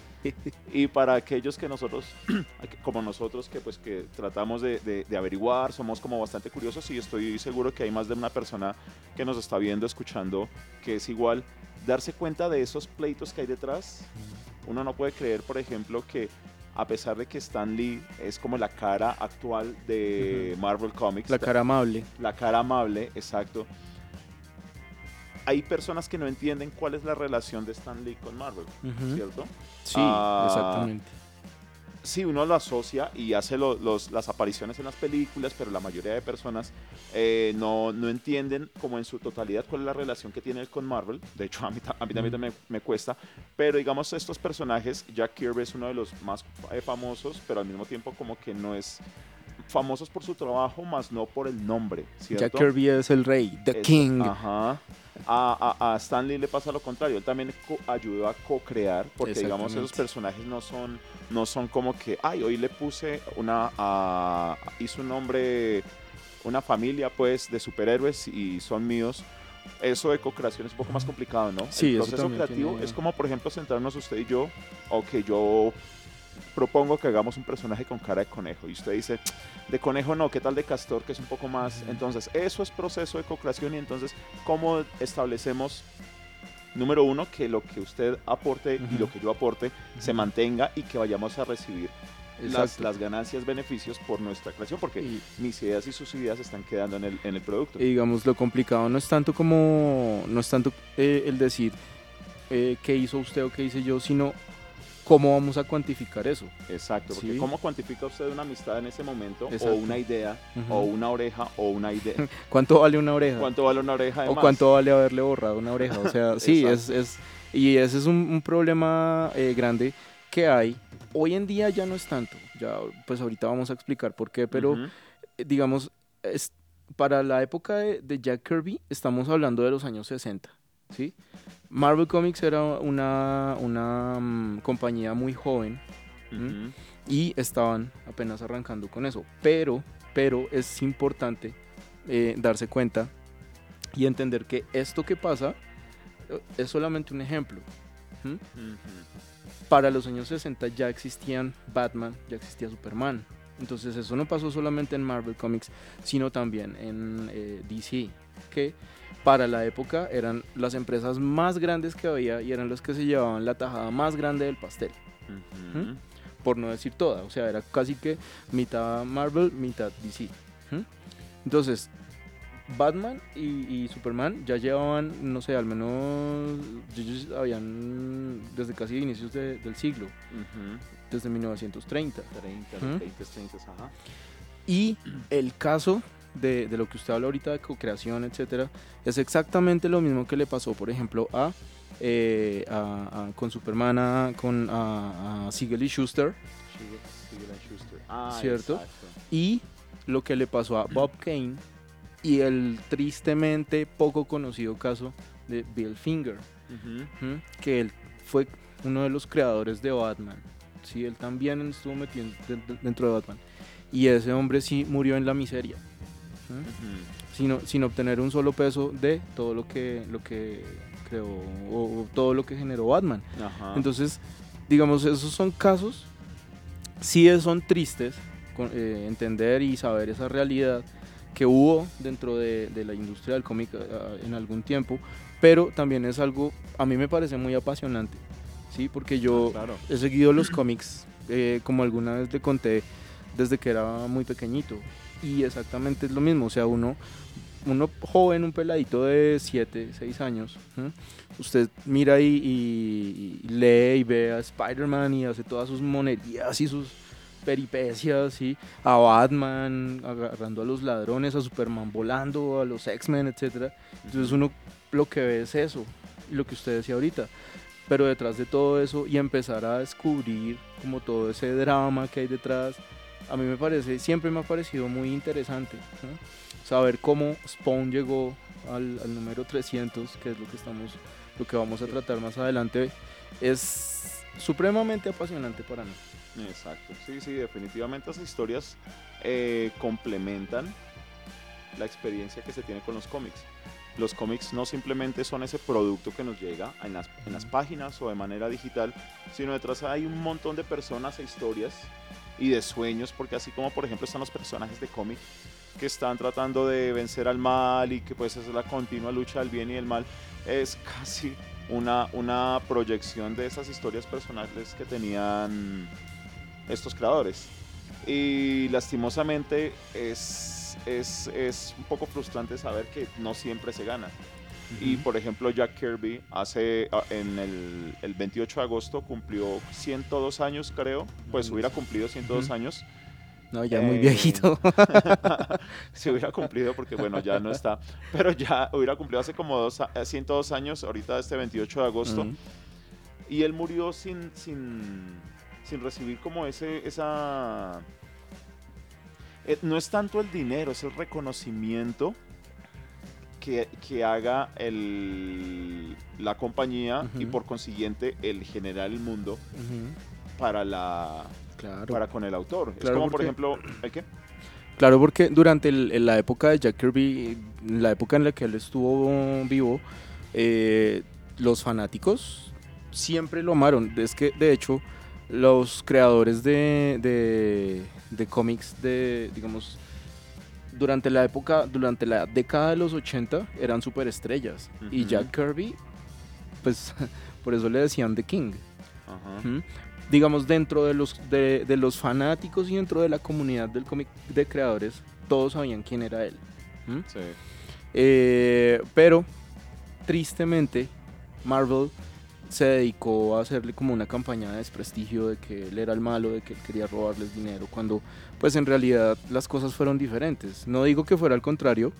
[SPEAKER 3] Y para aquellos que nosotros, (clears throat) como nosotros, que pues que tratamos de, de- de averiguar, somos como bastante curiosos y estoy seguro que hay más de una persona que nos está viendo, escuchando, que es igual, darse cuenta de esos pleitos que hay detrás. Uno no puede creer, por ejemplo, que a pesar de que Stan Lee es como la cara actual de Marvel Comics,
[SPEAKER 2] La cara amable.
[SPEAKER 3] la cara amable, exacto. Hay personas que no entienden cuál es la relación de Stan Lee con Marvel. ¿cierto?
[SPEAKER 2] Sí,
[SPEAKER 3] Ah,
[SPEAKER 2] exactamente.
[SPEAKER 3] Sí, uno lo asocia y hace lo- los- las apariciones en las películas, pero la mayoría de personas eh, no, no entienden como en su totalidad cuál es la relación que tiene él con Marvel. De hecho, a mí, a mí también me, me cuesta. Pero digamos, estos personajes, Jack Kirby es uno de los más eh, famosos, pero al mismo tiempo como que no es famosos por su trabajo, más no por el nombre, ¿cierto?
[SPEAKER 2] Jack Kirby es el rey, The
[SPEAKER 3] Es-
[SPEAKER 2] King.
[SPEAKER 3] Ajá. A, a, a Stan Lee le pasa lo contrario. Él también ayudó a co-crear, porque digamos esos personajes no son, no son como que, ay, hoy le puse una, a- hizo un nombre, una familia pues de superhéroes y son míos. Eso de co-creación es un poco más complicado, ¿no?
[SPEAKER 2] Sí,
[SPEAKER 3] El
[SPEAKER 2] eso
[SPEAKER 3] proceso creativo
[SPEAKER 2] tiene-
[SPEAKER 3] es como, por ejemplo, sentarnos usted y yo, o que yo propongo que hagamos un personaje con cara de conejo y usted dice, de conejo no, ¿qué tal de castor que es un poco más? Entonces, eso es proceso de co-creación y entonces, ¿cómo establecemos, número uno, que lo que usted aporte y lo que yo aporte se mantenga y que vayamos a recibir las, ganancias, beneficios por nuestra creación? Porque
[SPEAKER 2] Y-
[SPEAKER 3] mis ideas y sus ideas están quedando en el, en el producto.
[SPEAKER 2] Y digamos, lo complicado no es tanto como, no es tanto eh, el decir eh, qué hizo usted o qué hice yo, sino ¿cómo vamos a cuantificar eso?
[SPEAKER 3] Exacto, porque
[SPEAKER 2] Sí.
[SPEAKER 3] ¿cómo cuantifica usted una amistad en ese momento?
[SPEAKER 2] Exacto.
[SPEAKER 3] O una idea,
[SPEAKER 2] Ujú.
[SPEAKER 3] o una oreja, o una idea. (laughs)
[SPEAKER 2] ¿Cuánto vale una oreja?
[SPEAKER 3] ¿Cuánto vale una oreja de
[SPEAKER 2] ¿O cuánto vale haberle borrado una oreja? O sea, (laughs) sí, es, es... Y ese es un, un problema eh, grande que hay. Hoy en día ya no es tanto. Ya, pues ahorita vamos a explicar por qué, pero...
[SPEAKER 3] Ujú.
[SPEAKER 2] eh, digamos, es- para la época de, de Jack Kirby, estamos hablando de los años 60, ¿sí? Marvel Comics era una, una mm, compañía muy joven y estaban apenas arrancando con eso, pero, pero es importante eh, darse cuenta y entender que esto que pasa eh, es solamente un ejemplo. para los años 60 ya existían Batman, ya existía Superman. Entonces eso no pasó solamente en Marvel Comics, sino también en eh, DC, que para la época eran las empresas más grandes que había y eran los que se llevaban la tajada más grande del pastel,
[SPEAKER 3] Ujú.
[SPEAKER 2] por no decir toda. O sea, era casi que mitad Marvel, mitad DC. ¿m? Entonces, Batman y, y Superman ya llevaban, no sé, al menos ellos habían desde casi inicios de- del siglo, desde 1930.
[SPEAKER 3] 30,
[SPEAKER 2] Ujú.
[SPEAKER 3] 20, 30, ajá.
[SPEAKER 2] Y el caso de, de lo que usted habla ahorita de co-creación, etcétera, es exactamente lo mismo que le pasó, por ejemplo, a, eh, a- a- con Superman, a- con a, Siegel y Schuster,
[SPEAKER 3] Siegel- Schuster. Ah,
[SPEAKER 2] ¿Cierto?
[SPEAKER 3] exacto.
[SPEAKER 2] y lo que le pasó a Bob Kane y el tristemente poco conocido caso de Bill Finger. Que él fue uno de los creadores de Batman. Sí, él también estuvo metido de- de- dentro de Batman. Y ese hombre sí murió en la miseria, sin, sin obtener un solo peso de todo lo que, lo que creó o, o todo lo que generó Batman.
[SPEAKER 3] Ajá.
[SPEAKER 2] Entonces, digamos, esos son casos, sí son tristes, con- eh, entender y saber esa realidad que hubo dentro de, de la industria del cómic eh, en algún tiempo, pero también es algo, a mí me parece muy apasionante, ¿sí? Porque yo
[SPEAKER 3] Ah, claro.
[SPEAKER 2] he seguido los cómics, eh, como alguna vez le conté, desde que era muy pequeñito, y exactamente es lo mismo, o sea, uno, uno joven, un peladito de 7, 6 años, usted mira y, lee y ve a Spider-Man y hace todas sus monerías y sus peripecias, y a Batman agarrando a los ladrones, a Superman volando, a los X-Men, etc. Entonces uno lo que ve es eso, lo que usted decía ahorita. Pero detrás de todo eso y empezar a descubrir como todo ese drama que hay detrás, a mí me parece, siempre me ha parecido muy interesante. Saber cómo Spawn llegó al, al número 300, que es lo que estamos, lo que vamos a tratar más adelante, es supremamente apasionante para mí.
[SPEAKER 3] Exacto. Sí, sí, definitivamente esas historias eh, complementan la experiencia que se tiene con los cómics. Los cómics no simplemente son ese producto que nos llega en las, en las páginas o de manera digital, sino detrás hay un montón de personas e historias y de sueños, porque así como por ejemplo están los personajes de cómic que están tratando de vencer al mal y que pues es la continua lucha del bien y del mal, es (laughs) casi una, una proyección de esas historias personales que tenían estos creadores. Y lastimosamente es, es, es un poco frustrante saber que no siempre se gana. Y por ejemplo, Jack Kirby hace ah, en el, el 28 de agosto cumplió 102 años, creo. Pues hubiera cumplido 102
[SPEAKER 2] Ujú.
[SPEAKER 3] años.
[SPEAKER 2] No, ya muy
[SPEAKER 3] Eh,
[SPEAKER 2] viejito. (laughs)
[SPEAKER 3] Se hubiera cumplido porque, bueno, ya no está. Pero ya hubiera cumplido hace como dos, a- 102 años, ahorita este 28 de agosto.
[SPEAKER 2] Ujú.
[SPEAKER 3] Y él murió sin, sin, sin recibir como ese, esa... eh, no es tanto el dinero, es el reconocimiento que, que haga el, la compañía y por consiguiente el generar el mundo para, la,
[SPEAKER 2] Claro.
[SPEAKER 3] para con el autor. es
[SPEAKER 2] Claro,
[SPEAKER 3] como, por ejemplo, ¿el qué?
[SPEAKER 2] Claro, porque durante el- la época de Jack Kirby, la época en la que él estuvo vivo, eh, los fanáticos siempre lo amaron. Es que, de hecho, los creadores de, de, de cómics de, digamos, durante la época, durante la década de los 80, eran superestrellas. Y
[SPEAKER 3] Ujú.
[SPEAKER 2] Jack Kirby, pues, (laughs) por eso le decían The King.
[SPEAKER 3] Ajá.
[SPEAKER 2] Digamos, dentro de los, de, de los fanáticos y dentro de la comunidad del cómic de creadores, todos sabían quién era él. ¿Mm?
[SPEAKER 3] Sí.
[SPEAKER 2] Eh, pero, tristemente, Marvel se dedicó a hacerle como una campaña de desprestigio de que él era el malo, de que él quería robarles dinero, cuando pues en realidad las cosas fueron diferentes. No digo que fuera al contrario,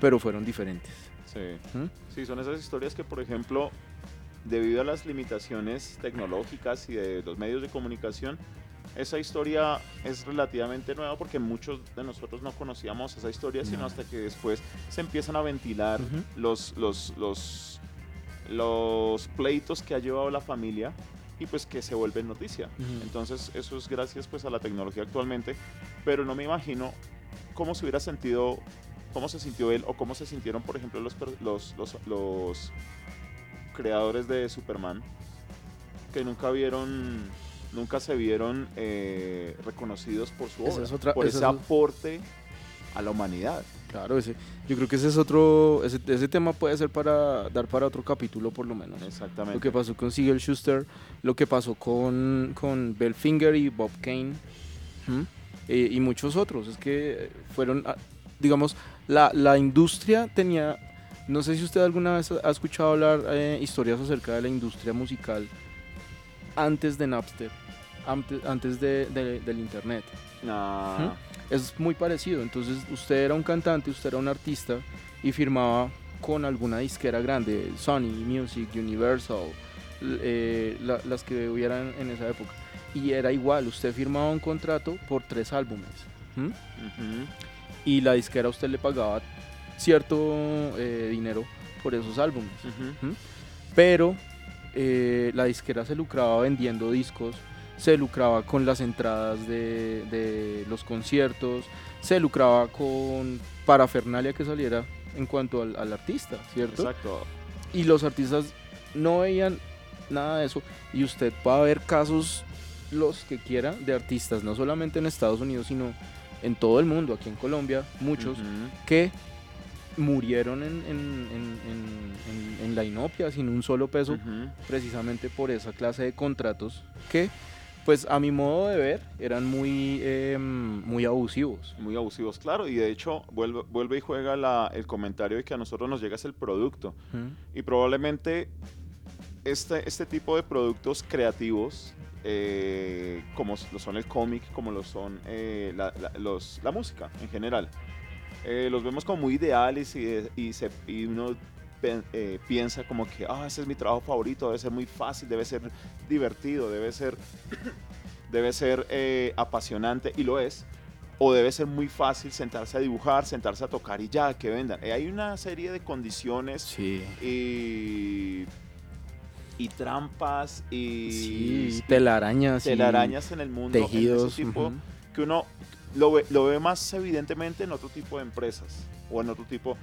[SPEAKER 2] pero fueron diferentes.
[SPEAKER 3] Sí.
[SPEAKER 2] ¿Mm?
[SPEAKER 3] Sí, son esas historias que, por ejemplo, debido a las limitaciones tecnológicas y de los medios de comunicación, esa historia es relativamente nueva porque muchos de nosotros no conocíamos esa historia, sino
[SPEAKER 2] No.
[SPEAKER 3] hasta que después se empiezan a ventilar los, los, los, los pleitos que ha llevado la familia y pues que se vuelven noticia. Entonces eso es gracias pues a la tecnología actualmente, pero no me imagino cómo se hubiera sentido, cómo se sintió él o cómo se sintieron por ejemplo los, los, los, los creadores de Superman que nunca vieron, nunca se vieron eh, reconocidos por su obra,
[SPEAKER 2] es otra-
[SPEAKER 3] por ese
[SPEAKER 2] es-
[SPEAKER 3] aporte a la humanidad.
[SPEAKER 2] Claro, ese, yo creo que ese es otro, ese, ese tema puede ser para dar para otro capítulo por lo menos.
[SPEAKER 3] Exactamente.
[SPEAKER 2] Lo que pasó con Siegel Schuster, lo que pasó con, con Belfinger y Bob Kane. Eh, y muchos otros. Es que fueron, ah, digamos, la, la industria tenía, no sé si usted alguna vez ha escuchado hablar eh, historias acerca de la industria musical antes de Napster, antes, antes de- de- del Internet
[SPEAKER 3] Nah,
[SPEAKER 2] es muy parecido. Entonces, usted era un cantante, usted era un artista y firmaba con alguna disquera grande, Sony Music, Universal, eh, la- las que hubieran en esa época. Y era igual, usted firmaba un contrato por tres álbumes. Y la disquera usted le pagaba cierto eh, dinero por esos álbumes. Pero eh, la disquera se lucraba vendiendo discos, se lucraba con las entradas de, de los conciertos, se lucraba con parafernalia que saliera en cuanto al, al artista, ¿cierto?
[SPEAKER 3] Exacto.
[SPEAKER 2] Y los artistas no veían nada de eso. Y usted va a ver casos, los que quiera, de artistas, no solamente en Estados Unidos, sino en todo el mundo, aquí en Colombia, muchos que murieron en, en, la inopia sin un solo peso precisamente por esa clase de contratos que pues a mi modo de ver eran muy eh, muy abusivos
[SPEAKER 3] Muy abusivos, claro, y de hecho vuelve, vuelve y juega la- el comentario de que a nosotros nos llega es el producto.
[SPEAKER 2] ¿Mm?
[SPEAKER 3] Y probablemente este, este tipo de productos creativos, eh, como lo son el cómic, como lo son eh, la, la- los, la música en general, eh, los vemos como muy ideales y, y, se, y uno eh, piensa como que, ah, ese es mi trabajo favorito, debe ser muy fácil, debe ser divertido, debe ser, (coughs) debe ser eh, apasionante, y lo es. O debe ser muy fácil sentarse a dibujar, sentarse a tocar y ya, que vendan. Eh, hay una serie de condiciones
[SPEAKER 2] sí
[SPEAKER 3] y, y trampas y,
[SPEAKER 2] sí telarañas y
[SPEAKER 3] telarañas en el mundo en ese
[SPEAKER 2] tejidos
[SPEAKER 3] tipo que uno lo ve, lo ve más evidentemente en otro tipo de empresas o en otro tipo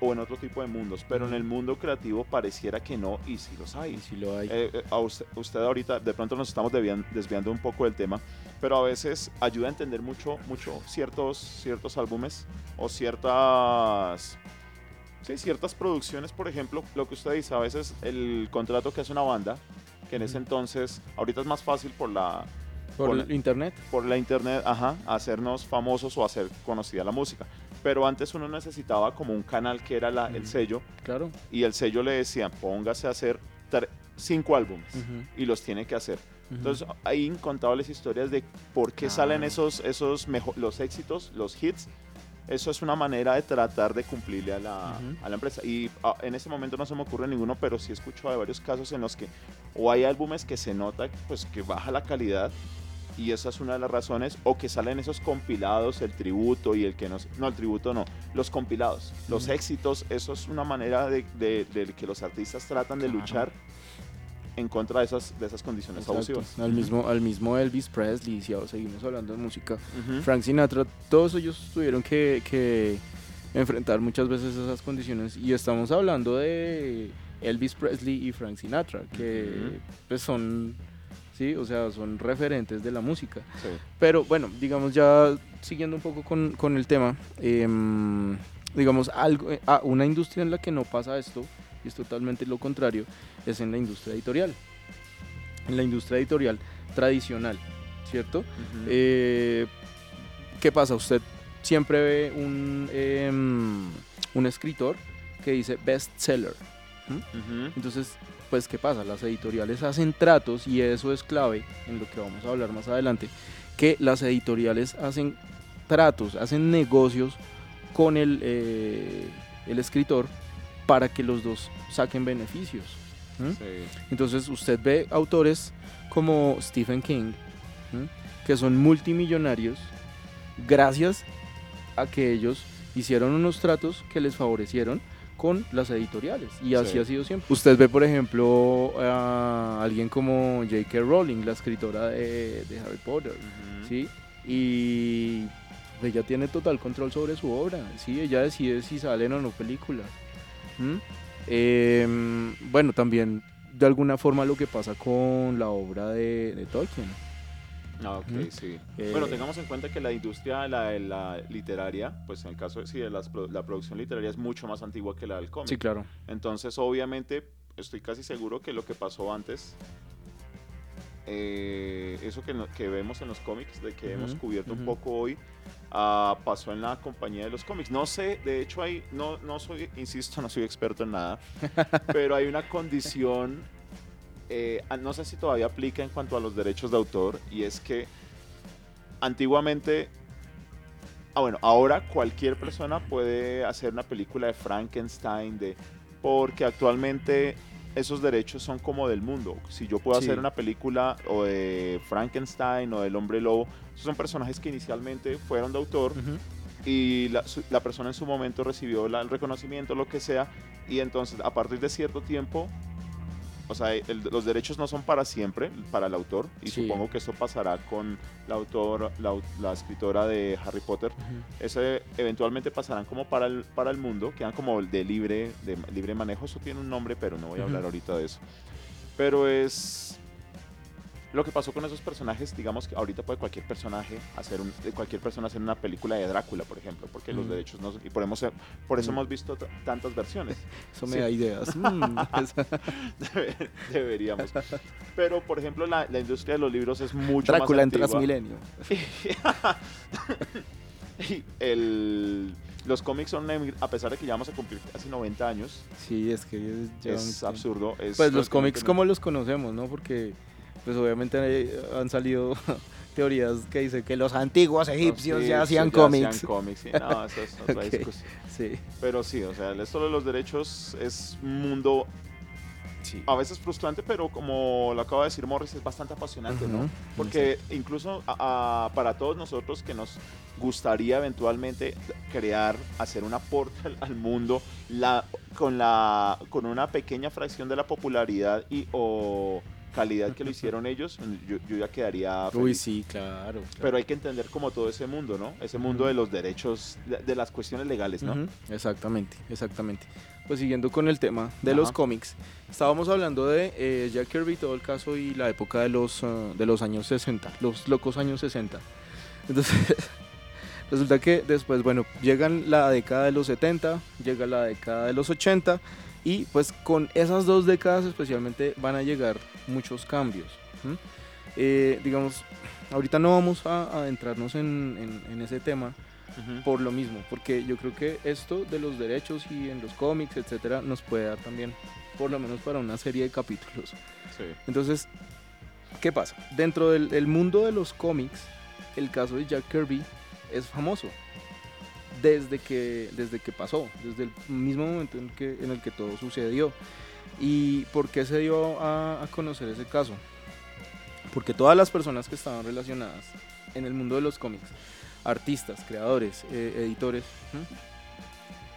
[SPEAKER 3] o en otro tipo de mundos pero en el mundo creativo pareciera que no y sí los hay.
[SPEAKER 2] Y sí lo hay.
[SPEAKER 3] Eh, eh, a usted, usted ahorita de pronto nos estamos desvian- desviando un poco del tema, pero a veces ayuda a entender mucho, mucho ciertos, ciertos álbumes o ciertas, sí, ciertas producciones, por ejemplo, lo que usted dice, a veces el contrato que hace una banda, que en ese entonces, ahorita es más fácil por la,
[SPEAKER 2] por
[SPEAKER 3] por-
[SPEAKER 2] internet.
[SPEAKER 3] por la internet, ajá, hacernos famosos o hacer conocida la música. Pero antes uno necesitaba como un canal que era la- el
[SPEAKER 2] Ujú.
[SPEAKER 3] sello
[SPEAKER 2] claro
[SPEAKER 3] y el sello le decía, póngase a hacer cinco álbumes
[SPEAKER 2] Ujú,
[SPEAKER 3] y los tiene que hacer. Entonces hay incontables historias de por qué
[SPEAKER 2] Ah.
[SPEAKER 3] salen esos, esos los éxitos, los hits. Eso es una manera de tratar de cumplirle a la, a la empresa. Y ah, en ese momento no se me ocurre ninguno, pero sí he escuchado de varios casos en los que o hay álbumes que se nota pues, que baja la calidad y esa es una de las razones, o que salen esos compilados, el tributo y el que no, no el tributo no, los compilados, los éxitos, eso es una manera de, de- de que los artistas tratan de
[SPEAKER 2] Claro.
[SPEAKER 3] luchar en contra de esas, de esas condiciones
[SPEAKER 2] Exacto.
[SPEAKER 3] abusivas.
[SPEAKER 2] al mismo al mismo Elvis Presley si seguimos hablando de música. Frank Sinatra, todos ellos tuvieron que, que enfrentar muchas veces esas condiciones y estamos hablando de Elvis Presley y Frank Sinatra, que pues son, sí, o sea, son referentes de la música.
[SPEAKER 3] Sí.
[SPEAKER 2] Pero bueno, digamos ya siguiendo un poco con, con el tema, em, digamos, algo, eh, ah, una industria en la que no pasa esto, y es totalmente lo contrario, es en la industria editorial. En la industria editorial tradicional, ¿cierto? Eh, ¿Qué pasa? Usted siempre ve un, em, un escritor que dice bestseller.
[SPEAKER 3] Ujú.
[SPEAKER 2] Entonces, pues, ¿qué pasa? Las editoriales hacen tratos y eso es clave en lo que vamos a hablar más adelante, que las editoriales hacen tratos, hacen negocios con el, eh, el escritor para que los dos saquen beneficios. Entonces usted ve autores como Stephen King, que son multimillonarios gracias a que ellos hicieron unos tratos que les favorecieron con las editoriales y así
[SPEAKER 3] Sí.
[SPEAKER 2] ha sido siempre. Usted ve por ejemplo a alguien como J.K. Rowling, la escritora de, de Harry Potter. ¿sí? Y ella tiene total control sobre su obra, ¿sí? Ella decide si salen o no películas. Em, bueno, también de alguna forma lo que pasa con la obra de, de Tolkien.
[SPEAKER 3] Ah, ok, sí.
[SPEAKER 2] Eh,
[SPEAKER 3] bueno, tengamos en cuenta que la industria la, la literaria, pues en el caso de, sí, de las la producción literaria es mucho más antigua que la del cómic.
[SPEAKER 2] Sí, claro.
[SPEAKER 3] Entonces, obviamente, estoy casi seguro que lo que pasó antes, eh, eso que, no- que vemos en los cómics, de que hemos cubierto un poco hoy, ah, pasó en la compañía de los cómics. No sé, de hecho, hay, no, no soy, insisto, no soy experto en nada, (laughs) pero hay una condición, eh, no sé si todavía aplica en cuanto a los derechos de autor, y es que antiguamente Ah, bueno, ahora cualquier persona puede hacer una película de Frankenstein, de porque actualmente esos derechos son como del mundo. Si yo puedo
[SPEAKER 2] Sí.
[SPEAKER 3] hacer una película o de Frankenstein o del hombre lobo, esos son personajes que inicialmente fueron de autor y la, su- la persona en su momento recibió la- el reconocimiento, lo que sea, y entonces a partir de cierto tiempo, o sea, el- los derechos no son para siempre, para el autor, y
[SPEAKER 2] Sí.
[SPEAKER 3] supongo que esto pasará con la, autor, la, la escritora de Harry Potter, ese eventualmente pasarán como para el, para el mundo, quedan como de libre, de libre manejo, eso tiene un nombre, pero no voy a hablar ahorita de eso. Pero es lo que pasó con esos personajes, digamos que ahorita puede cualquier personaje hacer un, de cualquier persona hacer una película de Drácula, por ejemplo, porque los
[SPEAKER 2] Mm.
[SPEAKER 3] derechos no y por, hemos- por eso
[SPEAKER 2] Mm.
[SPEAKER 3] hemos visto tantas versiones. (laughs)
[SPEAKER 2] Eso me
[SPEAKER 3] Sí.
[SPEAKER 2] da ideas. (laughs) Mm, esa- (laughs)
[SPEAKER 3] Debe- Deberíamos. Pero por ejemplo la, la industria de los libros es mucho
[SPEAKER 2] Drácula en
[SPEAKER 3] más antigua.
[SPEAKER 2] Transmilenio.
[SPEAKER 3] y el, los cómics son, a pesar de que ya vamos a cumplir casi 90 años,
[SPEAKER 2] Sí, es que
[SPEAKER 3] es absurdo. es
[SPEAKER 2] Pues los cómics
[SPEAKER 3] no-
[SPEAKER 2] como los conocemos, ¿no? Porque pues obviamente eh, han salido (laughs) teorías que dicen que los antiguos egipcios
[SPEAKER 3] Sí,
[SPEAKER 2] ya hacían cómics.
[SPEAKER 3] hacían cómics, sí. No, eso es (laughs) otra
[SPEAKER 2] Ok.
[SPEAKER 3] discusión.
[SPEAKER 2] Sí,
[SPEAKER 3] Pero sí, o sea, esto de los derechos es un mundo
[SPEAKER 2] sí.
[SPEAKER 3] a veces frustrante, pero como lo acaba de decir Morris, es bastante apasionante, ¿no? Porque incluso a- a- para todos nosotros que nos gustaría eventualmente crear, hacer un aporte al, al mundo la, con, la, con una pequeña fracción de la popularidad y o calidad que lo hicieron ellos, yo, yo ya quedaría
[SPEAKER 2] Uy,
[SPEAKER 3] feliz.
[SPEAKER 2] sí, claro. claro.
[SPEAKER 3] Pero hay que entender como todo ese mundo, ¿no? Ese mundo de los derechos, de, de las cuestiones legales, ¿no?
[SPEAKER 2] Ujú, Exactamente, exactamente. Pues siguiendo con el tema de los cómics, estábamos hablando de eh, Jack Kirby, todo el caso y la época de los, ah, de los años 60, los locos años 60. (laughs) Entonces, (laughs) resulta que después, bueno, llegan la década de los 70, llega la década de los 80 y pues con esas dos décadas especialmente van a llegar muchos cambios. Eh, digamos, ahorita no vamos a adentrarnos en- en- en ese tema, por lo mismo, porque yo creo que esto de los derechos y en los cómics, etcétera, nos puede dar también, por lo menos para una serie de capítulos.
[SPEAKER 3] Sí.
[SPEAKER 2] Entonces, ¿qué pasa? Dentro del, del mundo de los cómics, el caso de Jack Kirby es famoso. Desde que, desde que pasó, desde el mismo momento en, que, en el que todo sucedió. ¿Y por qué se dio a, a conocer ese caso? Porque todas las personas que estaban relacionadas en el mundo de los cómics, artistas, creadores, eh, editores,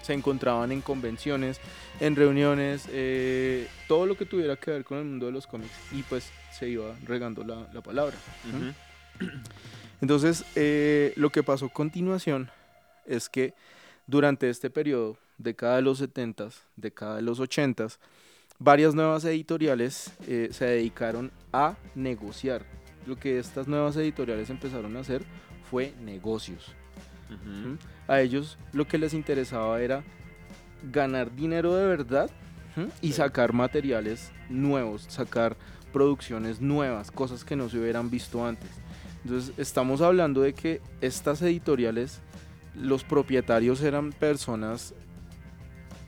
[SPEAKER 2] se encontraban en convenciones, en reuniones, eh, todo lo que tuviera que ver con el mundo de los cómics y pues se iba regando la, la palabra. Entonces, eh, lo que pasó a continuación es que durante este periodo, década de los 70s, década de los 80s, varias nuevas editoriales eh, se dedicaron a negociar. Lo que estas nuevas editoriales empezaron a hacer fue negocios. ¿Mm? A ellos lo que les interesaba era ganar dinero de verdad y
[SPEAKER 3] Sí.
[SPEAKER 2] sacar materiales nuevos, sacar producciones nuevas, cosas que no se hubieran visto antes. Entonces estamos hablando de que estas editoriales, los propietarios eran personas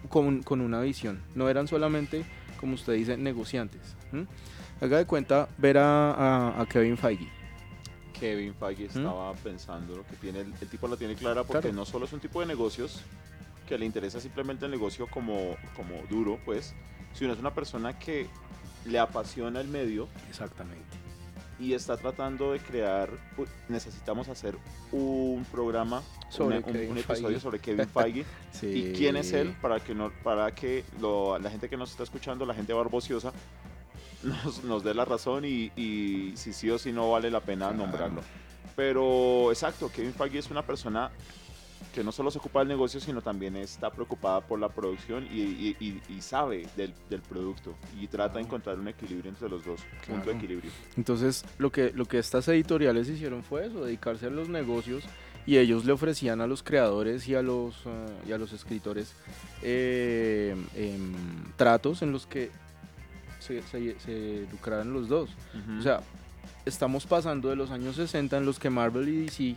[SPEAKER 2] con, con una visión, no eran solamente como usted dice, negociantes. Haga de cuenta ver a, Kevin Feige.
[SPEAKER 3] Kevin Feige estaba pensando lo que tiene, el, tipo la tiene clara porque no solo es un tipo de negocios que le interesa simplemente el negocio como, como duro, pues, sino es una persona que le apasiona el medio.
[SPEAKER 2] Exactamente.
[SPEAKER 3] Y está tratando de crear, necesitamos hacer un programa, sobre un, episodio sobre Kevin Feige. (laughs) ¿Y quién es él? Para que, no, para que la gente que nos está escuchando, la gente barbociosa, (laughs) nos, nos dé la razón y, y, si sí o si no vale la pena nombrarlo. Pero exacto, Kevin Feige es una persona que no solo se ocupa del negocio, sino también está preocupada por la producción y, sabe del, producto y trata de encontrar un equilibrio entre los dos, punto de equilibrio.
[SPEAKER 2] Entonces, lo que, lo que estas editoriales hicieron fue eso, dedicarse a los negocios y ellos le ofrecían a los creadores y a los, uh, y a los escritores eh, em, tratos en los que se, se, lucraran los dos. O sea, estamos pasando de los años 60 en los que Marvel y DC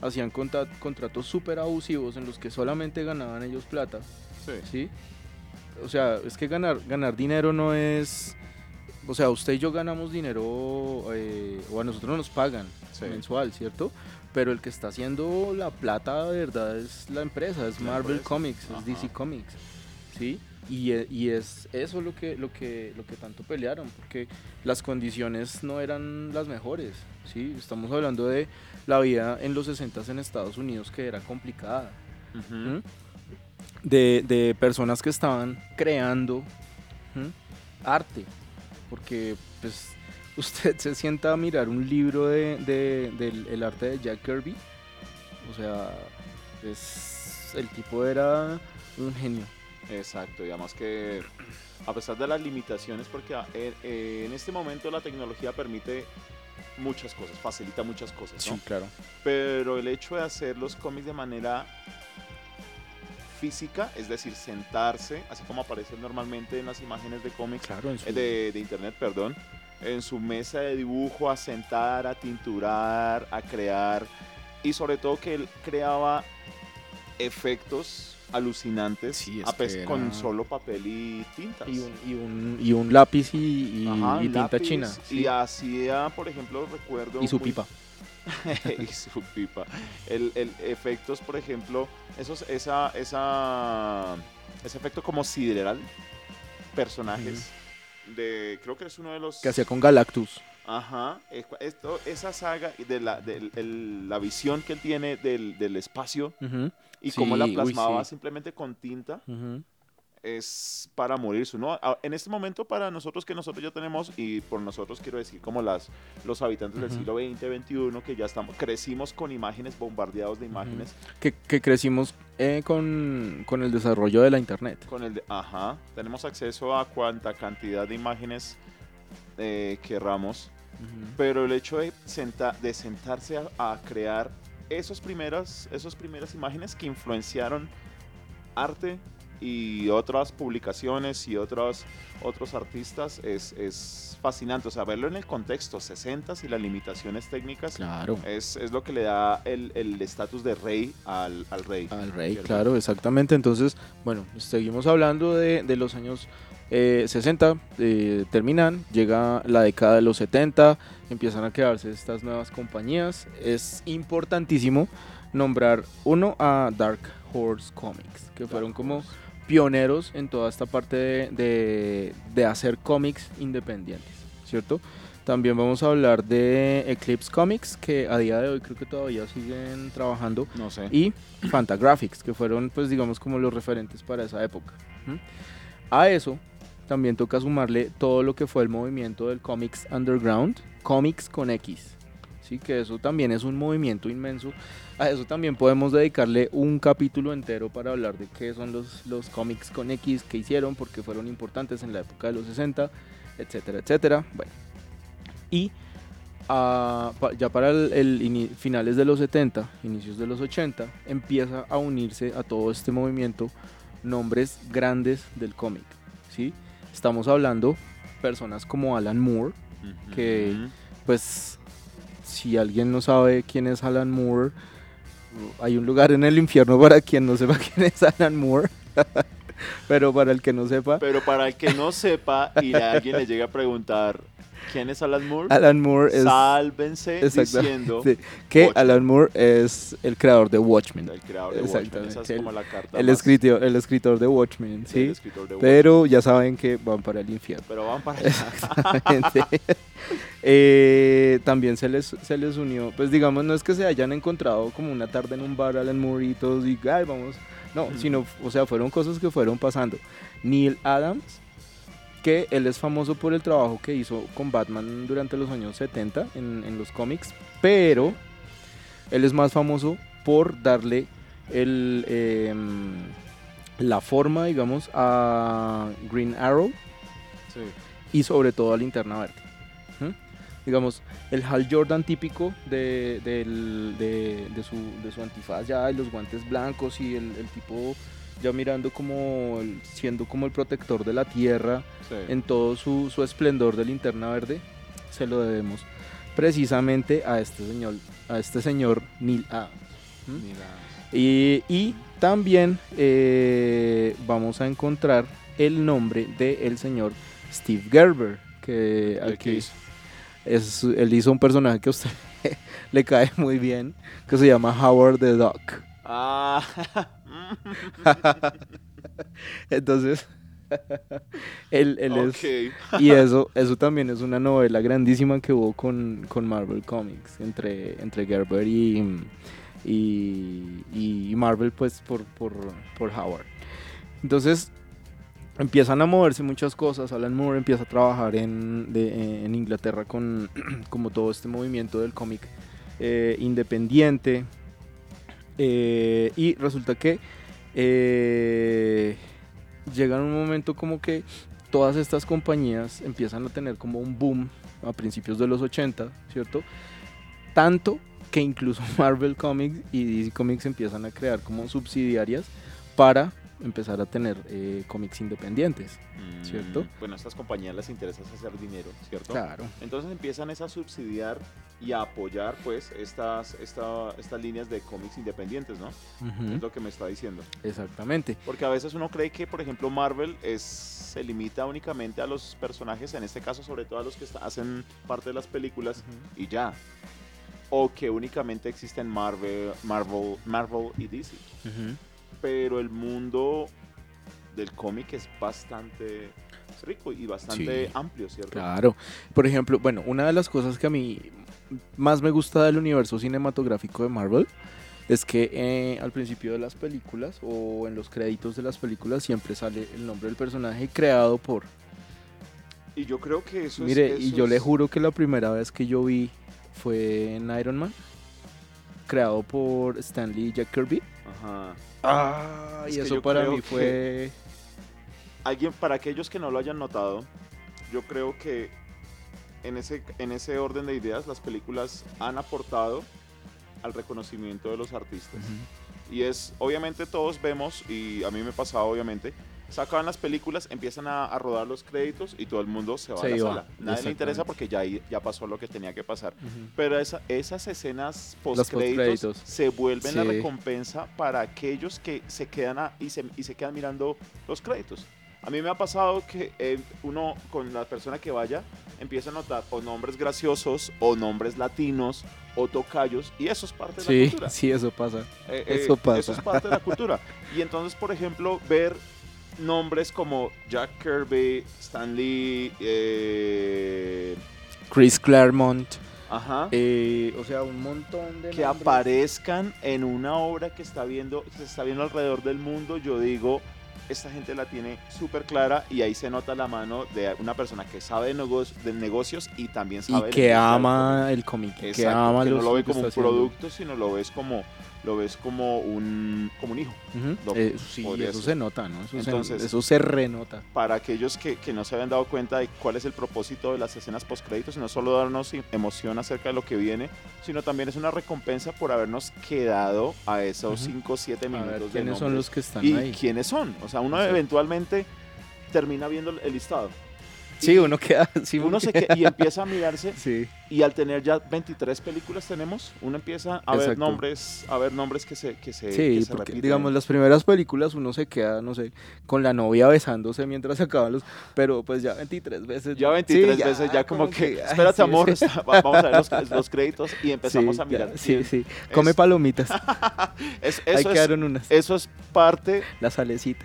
[SPEAKER 2] hacían contratos súper abusivos en los que solamente ganaban ellos plata. Sí. O sea, es que ganar, ganar dinero no es... O sea, usted y yo ganamos dinero, eh, o a nosotros nos pagan mensual, ¿cierto? Pero el que está haciendo la plata de verdad es la empresa, es Marvel Comics, es DC Comics, ¿sí? Y, e, y, es eso lo que, lo, que, lo que tanto pelearon, porque las condiciones no eran las mejores, ¿sí? Estamos hablando de la vida en los 60 en Estados Unidos que era complicada. de, de, personas que estaban creando arte. Porque pues (laughs) usted se sienta a mirar un libro de, de, del arte de Jack Kirby. O sea, es, el tipo era un genio.
[SPEAKER 3] Exacto, digamos que a pesar de las limitaciones, porque en este momento la tecnología permite muchas cosas, facilita muchas cosas.
[SPEAKER 2] Sí, claro.
[SPEAKER 3] Pero el hecho de hacer los cómics de manera física, es decir, sentarse, así como aparece normalmente en las imágenes de cómics, eh, de, de internet, perdón, en su mesa de dibujo, a sentar, a tinturar, a crear, y sobre todo que él creaba efectos alucinantes sí, con solo papel y tintas.
[SPEAKER 2] Y un, y un, y un lápiz y, tinta china.
[SPEAKER 3] Y hacía, por ejemplo, recuerdo...
[SPEAKER 2] Y su pipa. (laughs)
[SPEAKER 3] y su pipa. El, el, efectos, por ejemplo, esos, esa, esa, ese efecto como sideral, personajes. De, creo que es uno de los...
[SPEAKER 2] Que hacía con Galactus.
[SPEAKER 3] Ajá, esto, esa saga de la, de, la visión que él tiene del, del espacio y cómo la plasmaba simplemente con tinta. Es para morirse, ¿no? En este momento, para nosotros que nosotros ya tenemos, y por nosotros quiero decir como las, los habitantes del siglo XX, XXI, que ya estamos, crecimos con imágenes, bombardeados de imágenes.
[SPEAKER 2] que, que, crecimos eh, con, con, el desarrollo de la Internet.
[SPEAKER 3] Con el ajá, tenemos acceso a cuanta cantidad de imágenes eh, querramos, pero el hecho de, de sentarse a, a crear esos primeras, esas primeras imágenes que influenciaron arte y otras publicaciones y otros, otros artistas es, es fascinante. O sea, verlo en el contexto 60 y las limitaciones técnicas
[SPEAKER 2] claro.
[SPEAKER 3] es, es lo que le da el estatus de rey al, al, rey.
[SPEAKER 2] Al rey, claro, exactamente. Entonces, bueno, seguimos hablando de, de los años 60 eh, eh, terminan, llega la década de los 70, empiezan a crearse estas nuevas compañías. Es importantísimo nombrar uno a Dark Horse Comics, que fueron como pioneros en toda esta parte de, de, hacer cómics independientes, ¿cierto? También vamos a hablar de Eclipse Comics, que a día de hoy creo que todavía siguen trabajando.
[SPEAKER 3] No sé.
[SPEAKER 2] Y Fantagraphics, que fueron, pues digamos, como los referentes para esa época. A eso también toca sumarle todo lo que fue el movimiento del Comics Underground, Comics con X. Sí, que eso también es un movimiento inmenso. A eso también podemos dedicarle un capítulo entero para hablar de qué son los, los cómics con X que hicieron, porque fueron importantes en la época de los 60, etcétera, etcétera. Bueno, y ah, ya para el, finales de los 70, inicios de los 80, empieza a unirse a todo este movimiento nombres grandes del cómic. ¿sí? Estamos hablando personas como Alan Moore, que pues si alguien no sabe quién es Alan Moore, hay un lugar en el infierno para quien no sepa (laughs) quién es Alan Moore. (laughs) Pero para el que no sepa,
[SPEAKER 3] Pero para el que no sepa y a alguien le llegue a preguntar quién es Alan Moore,
[SPEAKER 2] Alan Moore es
[SPEAKER 3] sálvense diciendo (laughs)
[SPEAKER 2] sí, que
[SPEAKER 3] Watchmen.
[SPEAKER 2] Alan Moore es el creador de Watchmen.
[SPEAKER 3] el creador de Watchmen. Esa es
[SPEAKER 2] el-
[SPEAKER 3] como la carta
[SPEAKER 2] El
[SPEAKER 3] más-
[SPEAKER 2] escritor, el escritor de Watchmen,
[SPEAKER 3] del
[SPEAKER 2] sí.
[SPEAKER 3] escritor de Watchmen.
[SPEAKER 2] Pero ya saben que van para el infierno.
[SPEAKER 3] Pero van para (laughs) allá.
[SPEAKER 2] Exactamente. (laughs) Eh, también se les, se les unió, pues digamos, no es que se hayan encontrado como una tarde en un bar Alan Moore y todos y ay, vamos. No, sino, o sea, fueron cosas que fueron pasando. Neil Adams, que él es famoso por el trabajo que hizo con Batman durante los años 70 en, en los cómics, pero él es más famoso por darle el, em, la forma, digamos, a Green Arrow
[SPEAKER 3] Sí.
[SPEAKER 2] y sobre todo a Linterna Verde. ¿Mm? Digamos, el Hal Jordan típico de, de- de su, de su antifaz ya, y los guantes blancos y el, el tipo ya mirando como, el- siendo como el protector de la tierra
[SPEAKER 3] Sí.
[SPEAKER 2] en todo su, su esplendor de Linterna Verde, se lo debemos precisamente a este señor, a este señor Neil Adams. ¿Mm?
[SPEAKER 3] Mira.
[SPEAKER 2] Y, y también eh, vamos a encontrar el nombre del señor Steve Gerber, que
[SPEAKER 3] ¿El
[SPEAKER 2] aquí es, él hizo un personaje que a usted (laughs) le cae muy bien, que se llama Howard the Duck.
[SPEAKER 3] Ah. (laughs) (laughs)
[SPEAKER 2] Entonces, (laughs) él, él es... Y eso, eso también es una novela grandísima que hubo con, con Marvel Comics, entre, entre Gerber y, y, y Marvel, pues por, por, por Howard. Entonces empiezan a moverse muchas cosas. Alan Moore empieza a trabajar en, de- en Inglaterra con (clears throat) como todo este movimiento del cómic eh, independiente. Eh, y resulta que eh, llega un momento como que todas estas compañías empiezan a tener como un boom a principios de los 80, ¿cierto? Tanto que incluso (laughs) Marvel Comics y DC Comics empiezan a crear como subsidiarias para empezar a tener eh, cómics independientes. ¿Cierto?
[SPEAKER 3] Mm, Bueno, a estas compañías les interesa hacer dinero, ¿cierto?
[SPEAKER 2] Claro.
[SPEAKER 3] Entonces empiezan es a subsidiar y a apoyar pues estas, esta, estas líneas de cómics independientes, ¿no? Es lo que me está diciendo.
[SPEAKER 2] Exactamente.
[SPEAKER 3] Porque a veces uno cree que, por ejemplo, Marvel es, se limita únicamente a los personajes, en este caso sobre todo a los que está- hacen parte de las películas y ya. O que únicamente existen Marvel, Marvel, Marvel y DC. Pero el mundo del cómic es bastante rico y bastante
[SPEAKER 2] Sí.
[SPEAKER 3] amplio, ¿cierto?
[SPEAKER 2] Claro. Por ejemplo, bueno, una de las cosas que a mí más me gusta del universo cinematográfico de Marvel es que eh, al principio de las películas o en los créditos de las películas siempre sale el nombre del personaje creado por.
[SPEAKER 3] Y yo creo que eso
[SPEAKER 2] Mire,
[SPEAKER 3] es...
[SPEAKER 2] y
[SPEAKER 3] eso
[SPEAKER 2] yo le juro que la primera vez que yo vi fue en Iron Man, creado por Stanley y Jack Kirby.
[SPEAKER 3] Ajá.
[SPEAKER 2] Ah,
[SPEAKER 3] Es
[SPEAKER 2] y eso para mí fue.
[SPEAKER 3] Alguien, para aquellos que no lo hayan notado, yo creo que en ese, en ese orden de ideas las películas han aportado al reconocimiento de los artistas. Y es, obviamente todos vemos, y a mí me pasaba obviamente, sacan las películas, empiezan a, a rodar los créditos y todo el mundo se va
[SPEAKER 2] Se
[SPEAKER 3] a la
[SPEAKER 2] iba,
[SPEAKER 3] sala. Nadie le interesa porque ya, ya pasó lo que tenía que pasar.
[SPEAKER 2] Ujú.
[SPEAKER 3] Pero esa- esas escenas
[SPEAKER 2] postcréditos.
[SPEAKER 3] post-créditos se vuelven la
[SPEAKER 2] Sí.
[SPEAKER 3] recompensa para aquellos que se quedan a- y, se, y se quedan mirando los créditos. A mí me ha pasado que eh, uno con la persona que vaya empieza a notar o nombres graciosos o nombres latinos o tocayos y eso es parte de la
[SPEAKER 2] Sí,
[SPEAKER 3] cultura. (laughs)
[SPEAKER 2] sí, eso pasa.
[SPEAKER 3] Eh, eh,
[SPEAKER 2] eso pasa.
[SPEAKER 3] Eso es parte de la cultura. Y entonces, por ejemplo, ver nombres como Jack Kirby, Stan Lee, eh,
[SPEAKER 2] Chris Claremont.
[SPEAKER 3] ajá,
[SPEAKER 2] Eh, o sea, un montón de
[SPEAKER 3] que
[SPEAKER 2] nombres.
[SPEAKER 3] aparezcan en una obra que está viendo, que se está viendo alrededor del mundo, yo digo, esta gente la tiene súper clara y ahí se nota la mano de una persona que sabe de, negocio- de negocios y también
[SPEAKER 2] y
[SPEAKER 3] sabe de
[SPEAKER 2] que ama el cómic,
[SPEAKER 3] cómic.
[SPEAKER 2] que ama
[SPEAKER 3] que no
[SPEAKER 2] los-
[SPEAKER 3] lo ve como un producto, sino lo ves como lo ves como un como un hijo. Lo-
[SPEAKER 2] Eh, sí, eso
[SPEAKER 3] ser.
[SPEAKER 2] se nota, ¿no? Eso,
[SPEAKER 3] Entonces-
[SPEAKER 2] se, eso se renota.
[SPEAKER 3] Para aquellos que, que no se habían dado cuenta de cuál es el propósito de las escenas postcréditos, no solo darnos emoción acerca de lo que viene, sino también es una recompensa por habernos quedado a esos
[SPEAKER 2] Ujú.
[SPEAKER 3] 5 o 7
[SPEAKER 2] A ver,
[SPEAKER 3] minutos de
[SPEAKER 2] ¿quiénes son los que están
[SPEAKER 3] y
[SPEAKER 2] ahí?
[SPEAKER 3] quiénes son. O sea, uno eventualmente termina viendo el listado.
[SPEAKER 2] Sí, uno queda. (laughs) Sí,
[SPEAKER 3] Uno se
[SPEAKER 2] porque-
[SPEAKER 3] que- y (laughs) empieza a mirarse
[SPEAKER 2] Sí.
[SPEAKER 3] y al tener ya 23 películas tenemos, uno empieza a ver nombres, a ver nombres que se que se,
[SPEAKER 2] Sí,
[SPEAKER 3] que se
[SPEAKER 2] porque
[SPEAKER 3] repiten.
[SPEAKER 2] digamos las primeras películas uno se queda, no sé, con la novia besándose mientras se acaban los, pero pues ya 23 veces.
[SPEAKER 3] ya 23
[SPEAKER 2] sí,
[SPEAKER 3] veces ya como, que,
[SPEAKER 2] ay,
[SPEAKER 3] espérate
[SPEAKER 2] sí,
[SPEAKER 3] amor, (laughs) vamos a ver los, los créditos y empezamos a mirar.
[SPEAKER 2] ya, sí, sí. Come palomitas.
[SPEAKER 3] Es-
[SPEAKER 2] Ahí
[SPEAKER 3] eso, es,
[SPEAKER 2] quedaron unas.
[SPEAKER 3] eso es parte,
[SPEAKER 2] La salecita.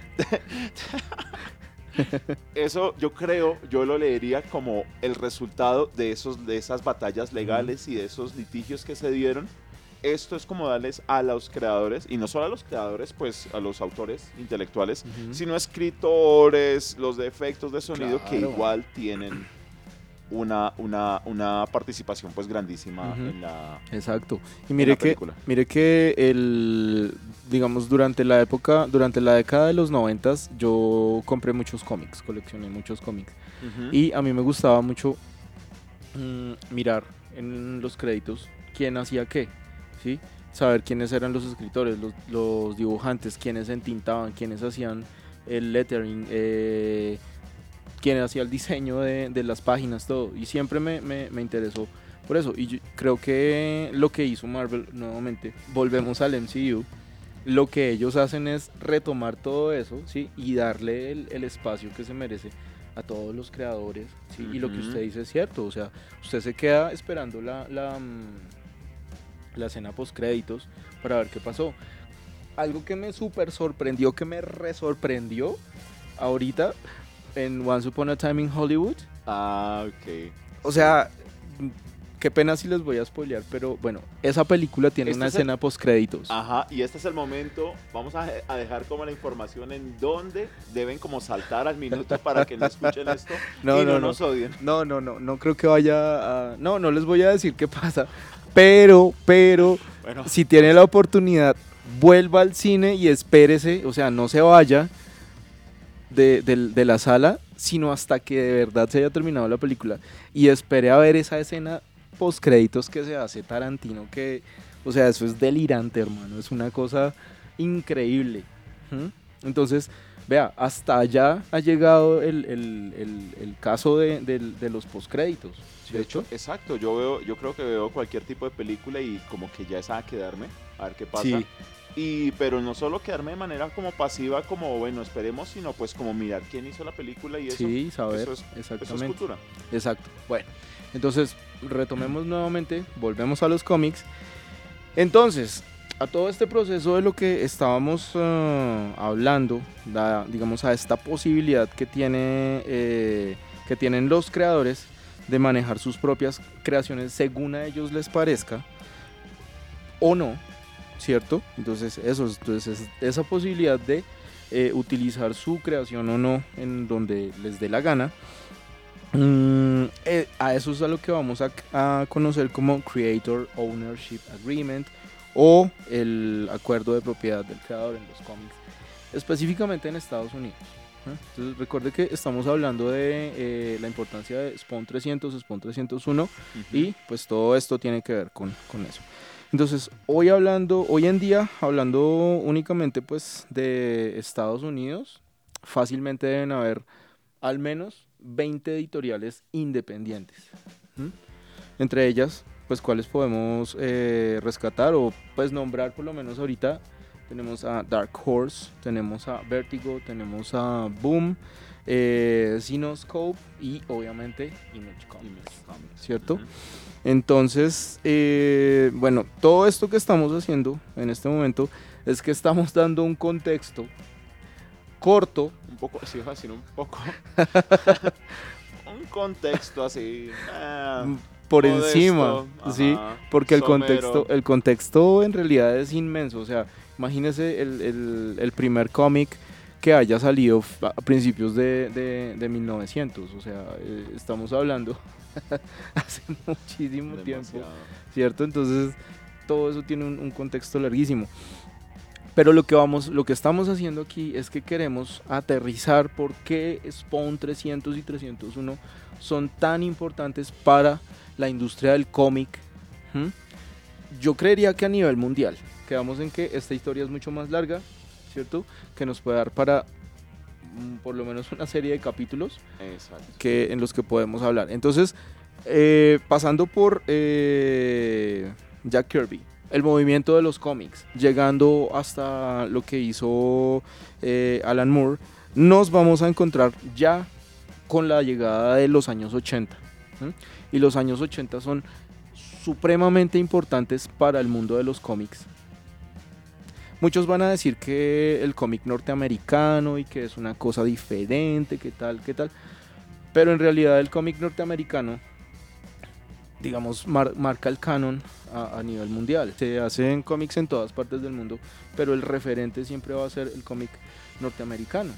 [SPEAKER 2] (laughs)
[SPEAKER 3] eso yo creo, yo lo leería como el resultado de, esos, de esas batallas legales y de esos litigios que se dieron. Esto es como darles a los creadores, y no solo a los creadores, pues a los autores intelectuales,
[SPEAKER 2] Ujú.
[SPEAKER 3] sino escritores, los de efectos de sonido que igual tienen una, una, una participación pues grandísima
[SPEAKER 2] Ujú.
[SPEAKER 3] en la,
[SPEAKER 2] Exacto. Y mire que,
[SPEAKER 3] película.
[SPEAKER 2] mire que el, digamos, durante la época, durante la década de los noventas, yo compré muchos cómics, coleccioné muchos cómics. Y a mí me gustaba mucho mm, mirar en los créditos quién hacía qué, ¿sí? Saber quiénes eran los escritores, los, los dibujantes, quiénes entintaban, quiénes hacían el lettering, eh, quién hacía el diseño de, de las páginas, todo. Y siempre me, me- me interesó por eso. Y yo creo que lo que hizo Marvel, nuevamente, volvemos al MCU, lo que ellos hacen es retomar todo eso, ¿sí? Y darle el, el espacio que se merece a todos los creadores, ¿sí? Y lo que usted dice es cierto, o sea, usted se queda esperando la, la, mm, la escena post créditos para ver qué pasó. Algo que me súper sorprendió, que me resorprendió ahorita en Once Upon a Time in Hollywood.
[SPEAKER 3] Ah, ok.
[SPEAKER 2] O sea, qué pena si les voy a spoilear, pero bueno, esa película tiene
[SPEAKER 3] Este
[SPEAKER 2] una
[SPEAKER 3] es el-
[SPEAKER 2] escena post créditos.
[SPEAKER 3] Ajá, y este es el momento, vamos a, a dejar como la información en dónde deben como saltar al minuto para que no escuchen esto (laughs)
[SPEAKER 2] No,
[SPEAKER 3] y no,
[SPEAKER 2] no, no.
[SPEAKER 3] nos odien.
[SPEAKER 2] No, no, no, no creo que vaya a... No, no les voy a decir qué pasa, pero, pero,
[SPEAKER 3] Bueno,
[SPEAKER 2] si tiene la oportunidad, vuelva al cine y espérese, o sea, no se vaya de, del- de la sala, sino hasta que de verdad se haya terminado la película y espere a ver esa escena post créditos que se hace Tarantino, que, o sea, eso es delirante, hermano, es una cosa increíble. ¿Mm? Entonces, vea, hasta allá ha llegado el, el- el- el caso de, de los postcréditos.
[SPEAKER 3] de hecho, exacto, yo veo, yo creo que veo cualquier tipo de película y como que ya es a quedarme, a ver qué pasa.
[SPEAKER 2] Sí.
[SPEAKER 3] Y, pero no solo quedarme de manera como pasiva, como bueno, esperemos, sino pues como mirar quién hizo la película y eso,
[SPEAKER 2] Sí, saber,
[SPEAKER 3] eso es- eso es
[SPEAKER 2] exactamente.
[SPEAKER 3] cultura.
[SPEAKER 2] Exacto. Bueno, entonces retomemos nuevamente, volvemos a los cómics. Entonces, a todo este proceso de lo que estábamos eh, hablando, da- digamos a esta posibilidad que, tiene, eh, que tienen los creadores de manejar sus propias creaciones según a ellos les parezca, o no, ¿cierto? Entonces, eso, es- entonces es- esa posibilidad de eh, utilizar su creación o no en donde les dé la gana. Mm, eh, a eso es a lo que vamos a, a conocer como Creator Ownership Agreement o el acuerdo de propiedad del creador en los cómics, específicamente en Estados Unidos. ¿eh? Entonces recuerde que estamos hablando de eh, la importancia de Spawn 300, Spawn 301 y pues todo esto tiene que ver con, con eso. Entonces, hoy hablando, hoy en día, hablando únicamente pues de Estados Unidos, fácilmente deben haber al menos 20 editoriales independientes. Entre ellas, pues cuáles podemos eh, rescatar o pues nombrar por lo menos ahorita. Tenemos a Dark Horse, tenemos a Vertigo, tenemos a Boom, eh, Cinoscope y obviamente Image Comics, ¿cierto? Entonces, eh, bueno, todo esto que estamos haciendo en este momento es que estamos dando un contexto corto,
[SPEAKER 3] Un poco, sí, iba a decir un poco. (laughs) un contexto así. ah,
[SPEAKER 2] por encima, ¿sí? Porque el
[SPEAKER 3] somero.
[SPEAKER 2] contexto, el contexto en realidad es inmenso. O sea, imagínese el, el- el primer cómic que haya salido a principios de, de- de 1900. O sea, eh, estamos hablando (laughs) hace muchísimo tiempo. ¿cierto? Entonces, todo eso tiene un, un contexto larguísimo. Pero lo que, vamos, lo que estamos haciendo aquí es que queremos aterrizar por qué Spawn 300 y 301 son tan importantes para la industria del cómic. Yo creería que a nivel mundial, quedamos en que esta historia es mucho más larga, ¿cierto? Que nos puede dar para por lo menos una serie de capítulos
[SPEAKER 3] Exacto.
[SPEAKER 2] que, en los que podemos hablar. Entonces, eh, pasando por eh, Jack Kirby, el movimiento de los cómics, llegando hasta lo que hizo eh, Alan Moore, nos vamos a encontrar ya con la llegada de los años 80. ¿m? Y los años 80 son supremamente importantes para el mundo de los cómics. Muchos van a decir que el cómic norteamericano y que es una cosa diferente, que tal, que tal. Pero en realidad el cómic norteamericano, digamos, mar- marca el canon a, a nivel mundial. Se hacen cómics en todas partes del mundo, pero el referente siempre va a ser el cómic norteamericano.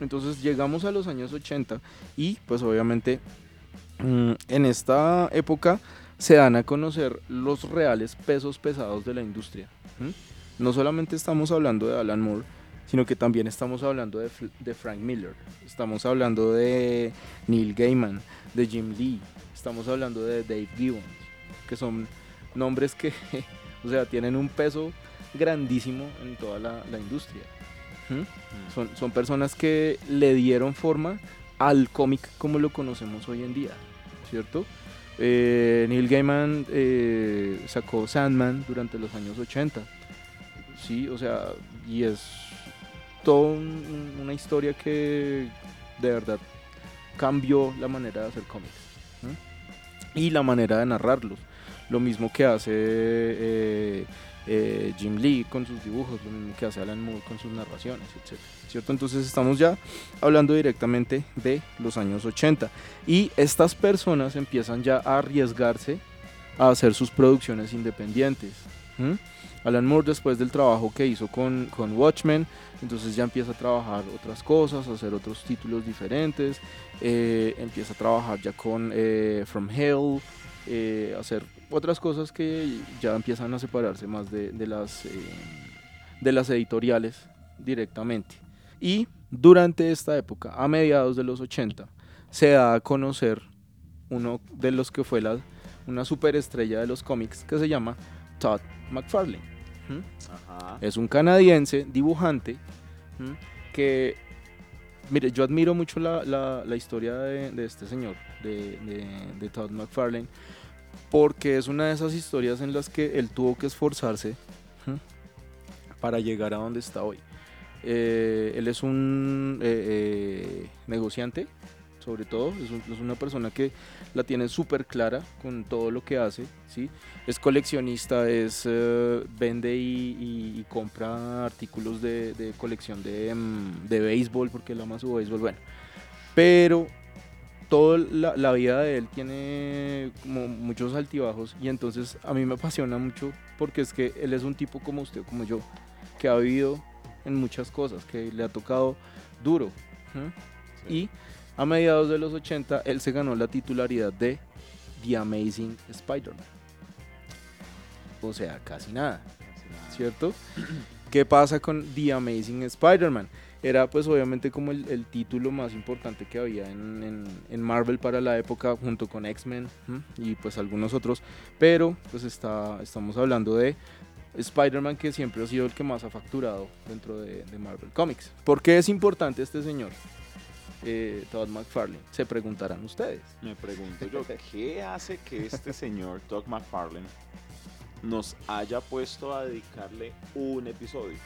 [SPEAKER 2] Entonces llegamos a los años 80 y pues obviamente mm, en esta época se dan a conocer los reales pesos pesados de la industria. ¿m? No solamente estamos hablando de Alan Moore, sino que también estamos hablando de, Frank Miller, estamos hablando de Neil Gaiman, de Jim Lee, estamos hablando de Dave Gibbons, que son nombres que, (laughs) o sea, tienen un peso grandísimo en toda la, la industria. ¿m? Son, son personas que le dieron forma al cómic como lo conocemos hoy en día, ¿cierto? Eh, Neil Gaiman eh, sacó Sandman durante los años 80, sí, o sea, y es toda un- una historia que de verdad cambió la manera de hacer cómics y la manera de narrarlos. Lo mismo que hace eh, eh, Jim Lee con sus dibujos, lo mismo que hace Alan Moore con sus narraciones, etc. ¿Cierto? Entonces estamos ya hablando directamente de los años 80 y estas personas empiezan ya a arriesgarse a hacer sus producciones independientes. Alan Moore después del trabajo que hizo con, con Watchmen, entonces ya empieza a trabajar otras cosas, hacer otros títulos diferentes, eh, empieza a trabajar ya con eh, From Hell, eh, hacer otras cosas que ya empiezan a separarse más de, de las, eh, de las editoriales directamente. Y durante esta época, a mediados de los 80, se da a conocer uno de los que fue la, una superestrella de los cómics que se llama Todd McFarlane. Es un canadiense dibujante que, mire, yo admiro mucho la, la- la historia de, de este señor, de, de- de Todd McFarlane, porque es una de esas historias en las que él tuvo que esforzarse para llegar a donde está hoy. Eh, él es un eh, eh, negociante, sobre todo, es, un- es una persona que la tiene súper clara con todo lo que hace, ¿sí? es coleccionista, es eh, vende y, y- y compra artículos de, de colección de, mm, de béisbol porque él ama su béisbol, bueno. Pero toda la, la vida de él tiene como muchos altibajos y entonces a mí me apasiona mucho porque es que él es un tipo como usted, como yo, que ha vivido en muchas cosas, que le ha tocado duro. ¿m? Y a mediados de los 80 él se ganó la titularidad de The Amazing Spider-Man. O sea, casi nada, ¿cierto? (clears throat) ¿Qué pasa con The Amazing Spider-Man? Era pues obviamente como el, el título más importante que había en, en- en Marvel para la época junto con X-Men y pues algunos otros. Pero pues está, estamos hablando de Spider-Man que siempre ha sido el que más ha facturado dentro de, de Marvel Comics. ¿Por qué es importante este señor? Eh, Todd McFarlane, se preguntarán ustedes.
[SPEAKER 3] Me pregunto yo, ¿qué hace que este señor, Doug McFarlane, nos haya puesto a dedicarle un episodio?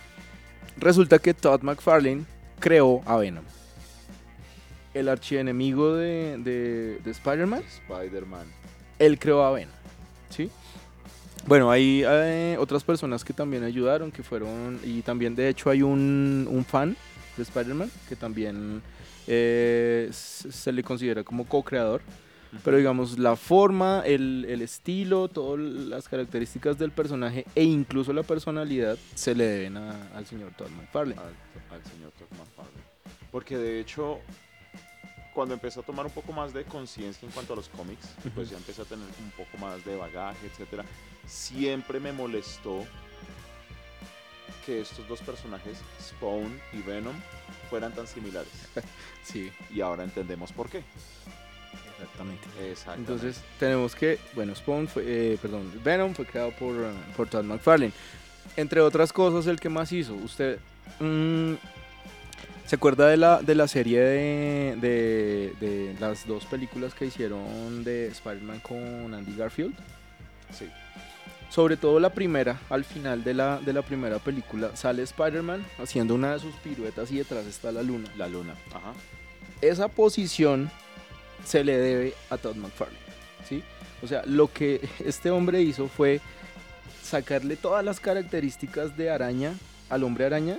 [SPEAKER 2] Resulta que Todd McFarlane creó a Venom. El archienemigo de, de, de Spider-Man,
[SPEAKER 3] Spider-Man.
[SPEAKER 2] él creó a Venom. ¿sí? Bueno, hay eh, otras personas que también ayudaron, que fueron, y también de hecho hay un, un fan de Spider-Man que también eh, se le considera como co-creador. Pero digamos, la forma, el, el estilo, todas las características del personaje e incluso la personalidad se le deben a- al señor Todd McFarlane.
[SPEAKER 3] al, al señor Doug McFarlane. Porque de hecho, cuando empezó a tomar un poco más de conciencia en cuanto a los cómics, pues ya empecé a tener un poco más de bagaje, etcétera, siempre me molestó que estos dos personajes, Spawn y Venom, fueran tan similares. (laughs)
[SPEAKER 2] Sí,
[SPEAKER 3] Y ahora entendemos por qué.
[SPEAKER 2] exactamente.
[SPEAKER 3] Exactamente.
[SPEAKER 2] Entonces tenemos que, bueno, Spawn fue, eh, perdón, Venom fue creado por, uh, por Todd McFarlane. Entre otras cosas, el que más hizo, usted, mm, ¿Se acuerda de la, de la serie de, de, de las dos películas que hicieron de Spider-Man con Andy Garfield?
[SPEAKER 3] Sí.
[SPEAKER 2] Sobre todo la primera, al final de la, de la primera película, sale Spider-Man haciendo una de sus piruetas y detrás está la luna.
[SPEAKER 3] La luna. Ajá.
[SPEAKER 2] Esa posición se le debe a Todd McFarlane, ¿sí? O sea, lo que (laughs) este hombre hizo fue sacarle todas las características de araña al hombre araña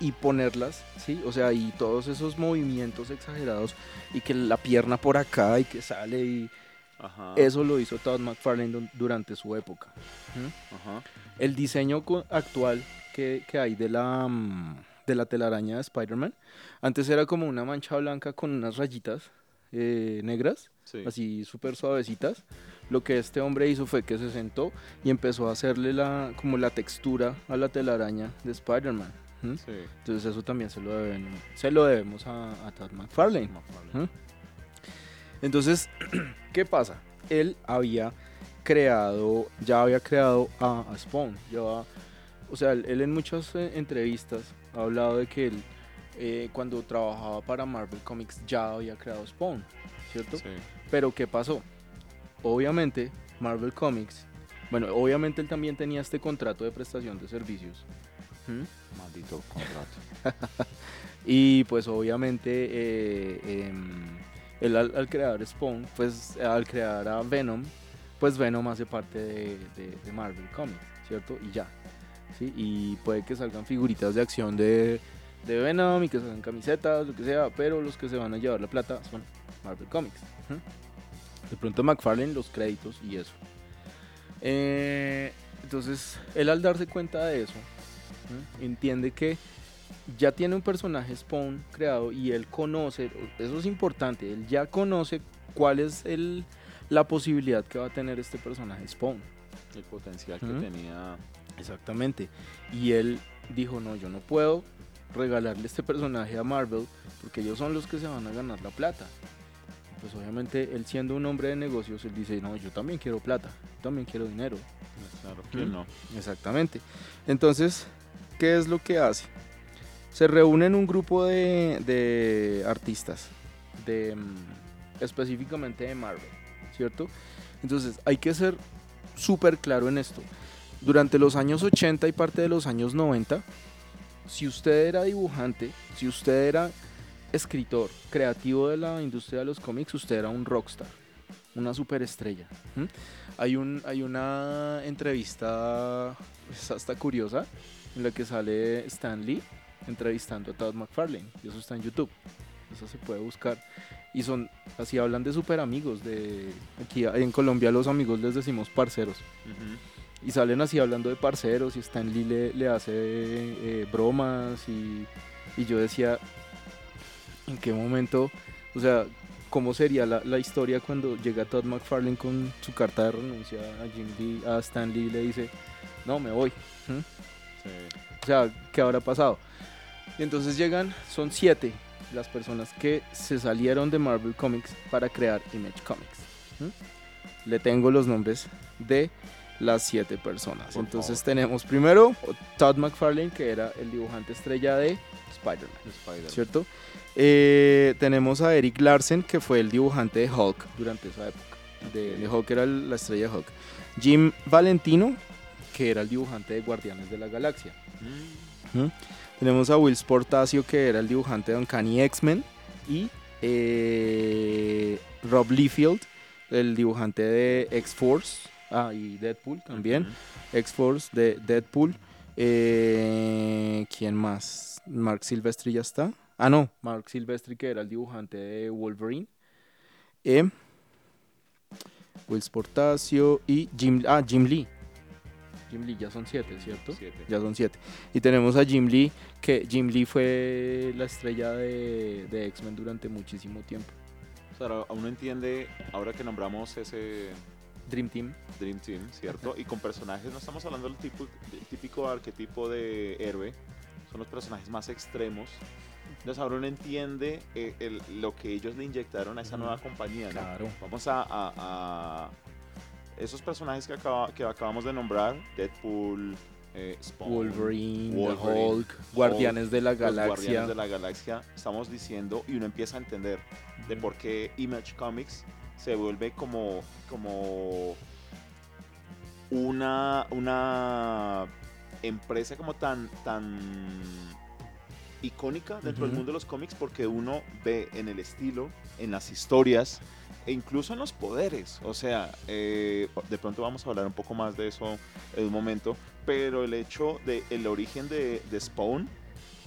[SPEAKER 2] y ponerlas, ¿sí? O sea, y todos esos movimientos exagerados y que la pierna por acá y que sale y
[SPEAKER 3] Ajá.
[SPEAKER 2] eso lo hizo Todd McFarlane du- durante su época.
[SPEAKER 3] Ajá.
[SPEAKER 2] El diseño actual que, que hay de la, mm, de la telaraña de Spider-Man, antes era como una mancha blanca con unas rayitas eh, negras,
[SPEAKER 3] Sí.
[SPEAKER 2] así súper suavecitas. Lo que este hombre hizo fue que se sentó y empezó a hacerle la, como la textura a la telaraña de Spider-Man. ¿m?
[SPEAKER 3] Sí.
[SPEAKER 2] Entonces eso también se lo, deben- se lo debemos a, a Todd McFarlane.
[SPEAKER 3] McFarlane.
[SPEAKER 2] ¿Mm? Entonces, ¿qué pasa? Él había creado, ya había creado a, a Spawn. Lleva- o sea, él, él en muchas eh, entrevistas ha hablado de que él, eh, cuando trabajaba para Marvel Comics, ya había creado Spawn, ¿cierto?
[SPEAKER 3] Sí.
[SPEAKER 2] Pero ¿qué pasó? Obviamente, Marvel Comics, bueno, obviamente él también tenía este contrato de prestación de servicios. ¿Mm?
[SPEAKER 3] Maldito contrato. (laughs)
[SPEAKER 2] Y pues obviamente eh, em, él al, crear Spawn, pues al crear a Venom, pues Venom hace parte de, Marvel Comics, ¿cierto? Y ya. ¿sí? Y puede que salgan figuritas de acción de, Venom y que salgan camisetas, lo que sea, pero los que se van a llevar la plata son Marvel Comics. De pronto McFarlane los créditos y eso. Eh, entonces, él al darse cuenta de eso, entiende que ya tiene un personaje Spawn creado y él conoce, eso es importante, él ya conoce cuál es el, la posibilidad que va a tener este personaje Spawn.
[SPEAKER 3] El potencial que tenía.
[SPEAKER 2] Exactamente. Y él dijo, no, yo no puedo regalarle este personaje a Marvel porque ellos son los que se van a ganar la plata. Pues obviamente él siendo un hombre de negocios, él dice, no, yo también quiero plata, yo también quiero dinero.
[SPEAKER 3] Claro, ¿quién no?
[SPEAKER 2] Exactamente. Entonces, ¿qué es lo que hace? Se reúnen un grupo de, de artistas, de, mm, específicamente de Marvel, ¿cierto? Entonces, hay que ser súper claro en esto. Durante los años 80 y parte de los años 90, si usted era dibujante, si usted era escritor, creativo de la industria de los cómics, usted era un rockstar, una superestrella. Hay, un, hay una entrevista pues, hasta curiosa en la que sale Stan Lee entrevistando a Todd McFarlane y eso está en YouTube. Eso se puede buscar. Y son, así hablan de super amigos. De, aquí en Colombia los amigos les decimos parceros. Y salen así hablando de parceros y Stan Lee le, le hace eh, bromas y, y yo decía, ¿en qué momento? O sea, ¿cómo sería la, la historia cuando llega Todd McFarlane con su carta de renuncia a Jim Lee, a Stan Lee y le dice, no, me voy? ¿Mm?
[SPEAKER 3] Sí.
[SPEAKER 2] O sea, ¿qué habrá pasado? Y entonces llegan, son siete las personas que se salieron de Marvel Comics para crear Image Comics. ¿Mm? Le tengo los nombres de las siete personas.
[SPEAKER 3] Por
[SPEAKER 2] entonces
[SPEAKER 3] favor.
[SPEAKER 2] tenemos primero Todd McFarlane, que era el dibujante estrella de Spider-Man. ¿cierto? Eh, tenemos a Eric Larsen, que fue el dibujante de Hulk durante esa época. De, de Hulk era la estrella de Hulk. Jim Valentino, que era el dibujante de Guardianes de la Galaxia.
[SPEAKER 3] Mm.
[SPEAKER 2] ¿Mm? Tenemos a Will Sportacio, que era el dibujante de Uncanny X-Men. Y eh, Rob Liefeld, el dibujante de X-Force. Ah, y Deadpool también.
[SPEAKER 3] Ujú.
[SPEAKER 2] X-Force de Deadpool. Eh, ¿Quién más? Mark Silvestri ya está. Ah, no, Mark Silvestri, que era el dibujante de Wolverine. Eh, Will Sportacio y Jim, ah, Jim Lee. Jim Lee, ya son siete, ¿cierto?
[SPEAKER 3] Siete.
[SPEAKER 2] Ya son siete. Y tenemos a Jim Lee, que Jim Lee fue la estrella de, de X-Men durante muchísimo tiempo.
[SPEAKER 3] O sea, ahora uno entiende, ahora que nombramos ese
[SPEAKER 2] Dream Team.
[SPEAKER 3] Dream Team, ¿cierto? Y con personajes, no estamos hablando del, tipo, del típico arquetipo de héroe, son los personajes más extremos. Entonces ahora uno entiende eh, el- lo que ellos le inyectaron a esa nueva compañía, ¿no?
[SPEAKER 2] Claro.
[SPEAKER 3] Vamos a, a- a- esos personajes que, acaba- que acabamos de nombrar, Deadpool, eh, Spawn,
[SPEAKER 2] Wolverine, The
[SPEAKER 3] Wolverine,
[SPEAKER 2] Hulk, Guardianes de la Galaxia.
[SPEAKER 3] Guardianes de la Galaxia, estamos diciendo y uno empieza a entender de por qué Image Comics se vuelve como, como una, una empresa como tan, tan icónica dentro del mundo de los cómics porque uno ve en el estilo, en las historias e incluso en los poderes. O sea, eh, de pronto vamos a hablar un poco más de eso en un momento, pero el hecho de el origen de, de Spawn,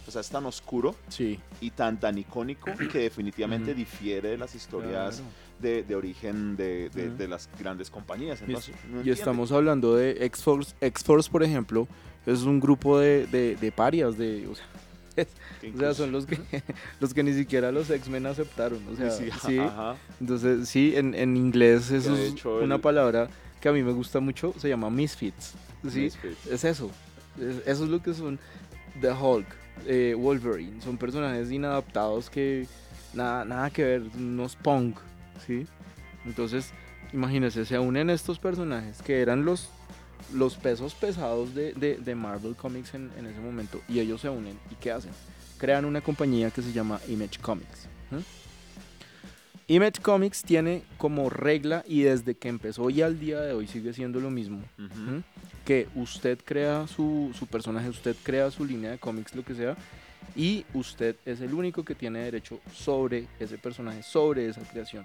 [SPEAKER 3] o sea, es tan oscuro
[SPEAKER 2] Sí.
[SPEAKER 3] y tan tan icónico que definitivamente difiere de las historias
[SPEAKER 2] claro.
[SPEAKER 3] de, de origen de, de- las grandes compañías.
[SPEAKER 2] Y,
[SPEAKER 3] no
[SPEAKER 2] estamos hablando de X-Force, X-Force, por ejemplo, es un grupo de, de, de parias, de, o sea,
[SPEAKER 3] Que
[SPEAKER 2] o sea, son los que, (laughs) los que ni siquiera los X-Men aceptaron. O sea,
[SPEAKER 3] Sí,
[SPEAKER 2] sí,
[SPEAKER 3] ajá.
[SPEAKER 2] entonces sí, en, en inglés eso es
[SPEAKER 3] hecho
[SPEAKER 2] una
[SPEAKER 3] el-
[SPEAKER 2] palabra que a mí me gusta mucho, se llama Misfits. Sí,
[SPEAKER 3] Misfits.
[SPEAKER 2] es eso. Es- eso es lo que son The Hulk, eh, Wolverine. Son personajes inadaptados que nada, nada que ver, unos punk, ¿sí? Entonces, imagínense, se unen estos personajes que eran los, los pesos pesados de, de- de Marvel Comics en, en ese momento y ellos se unen y ¿qué hacen? Crean una compañía que se llama Image Comics. Image Comics tiene como regla y desde que empezó y al día de hoy sigue siendo lo mismo que usted crea su, su personaje, usted crea su línea de cómics, lo que sea, y usted es el único que tiene derecho sobre ese personaje, sobre esa creación.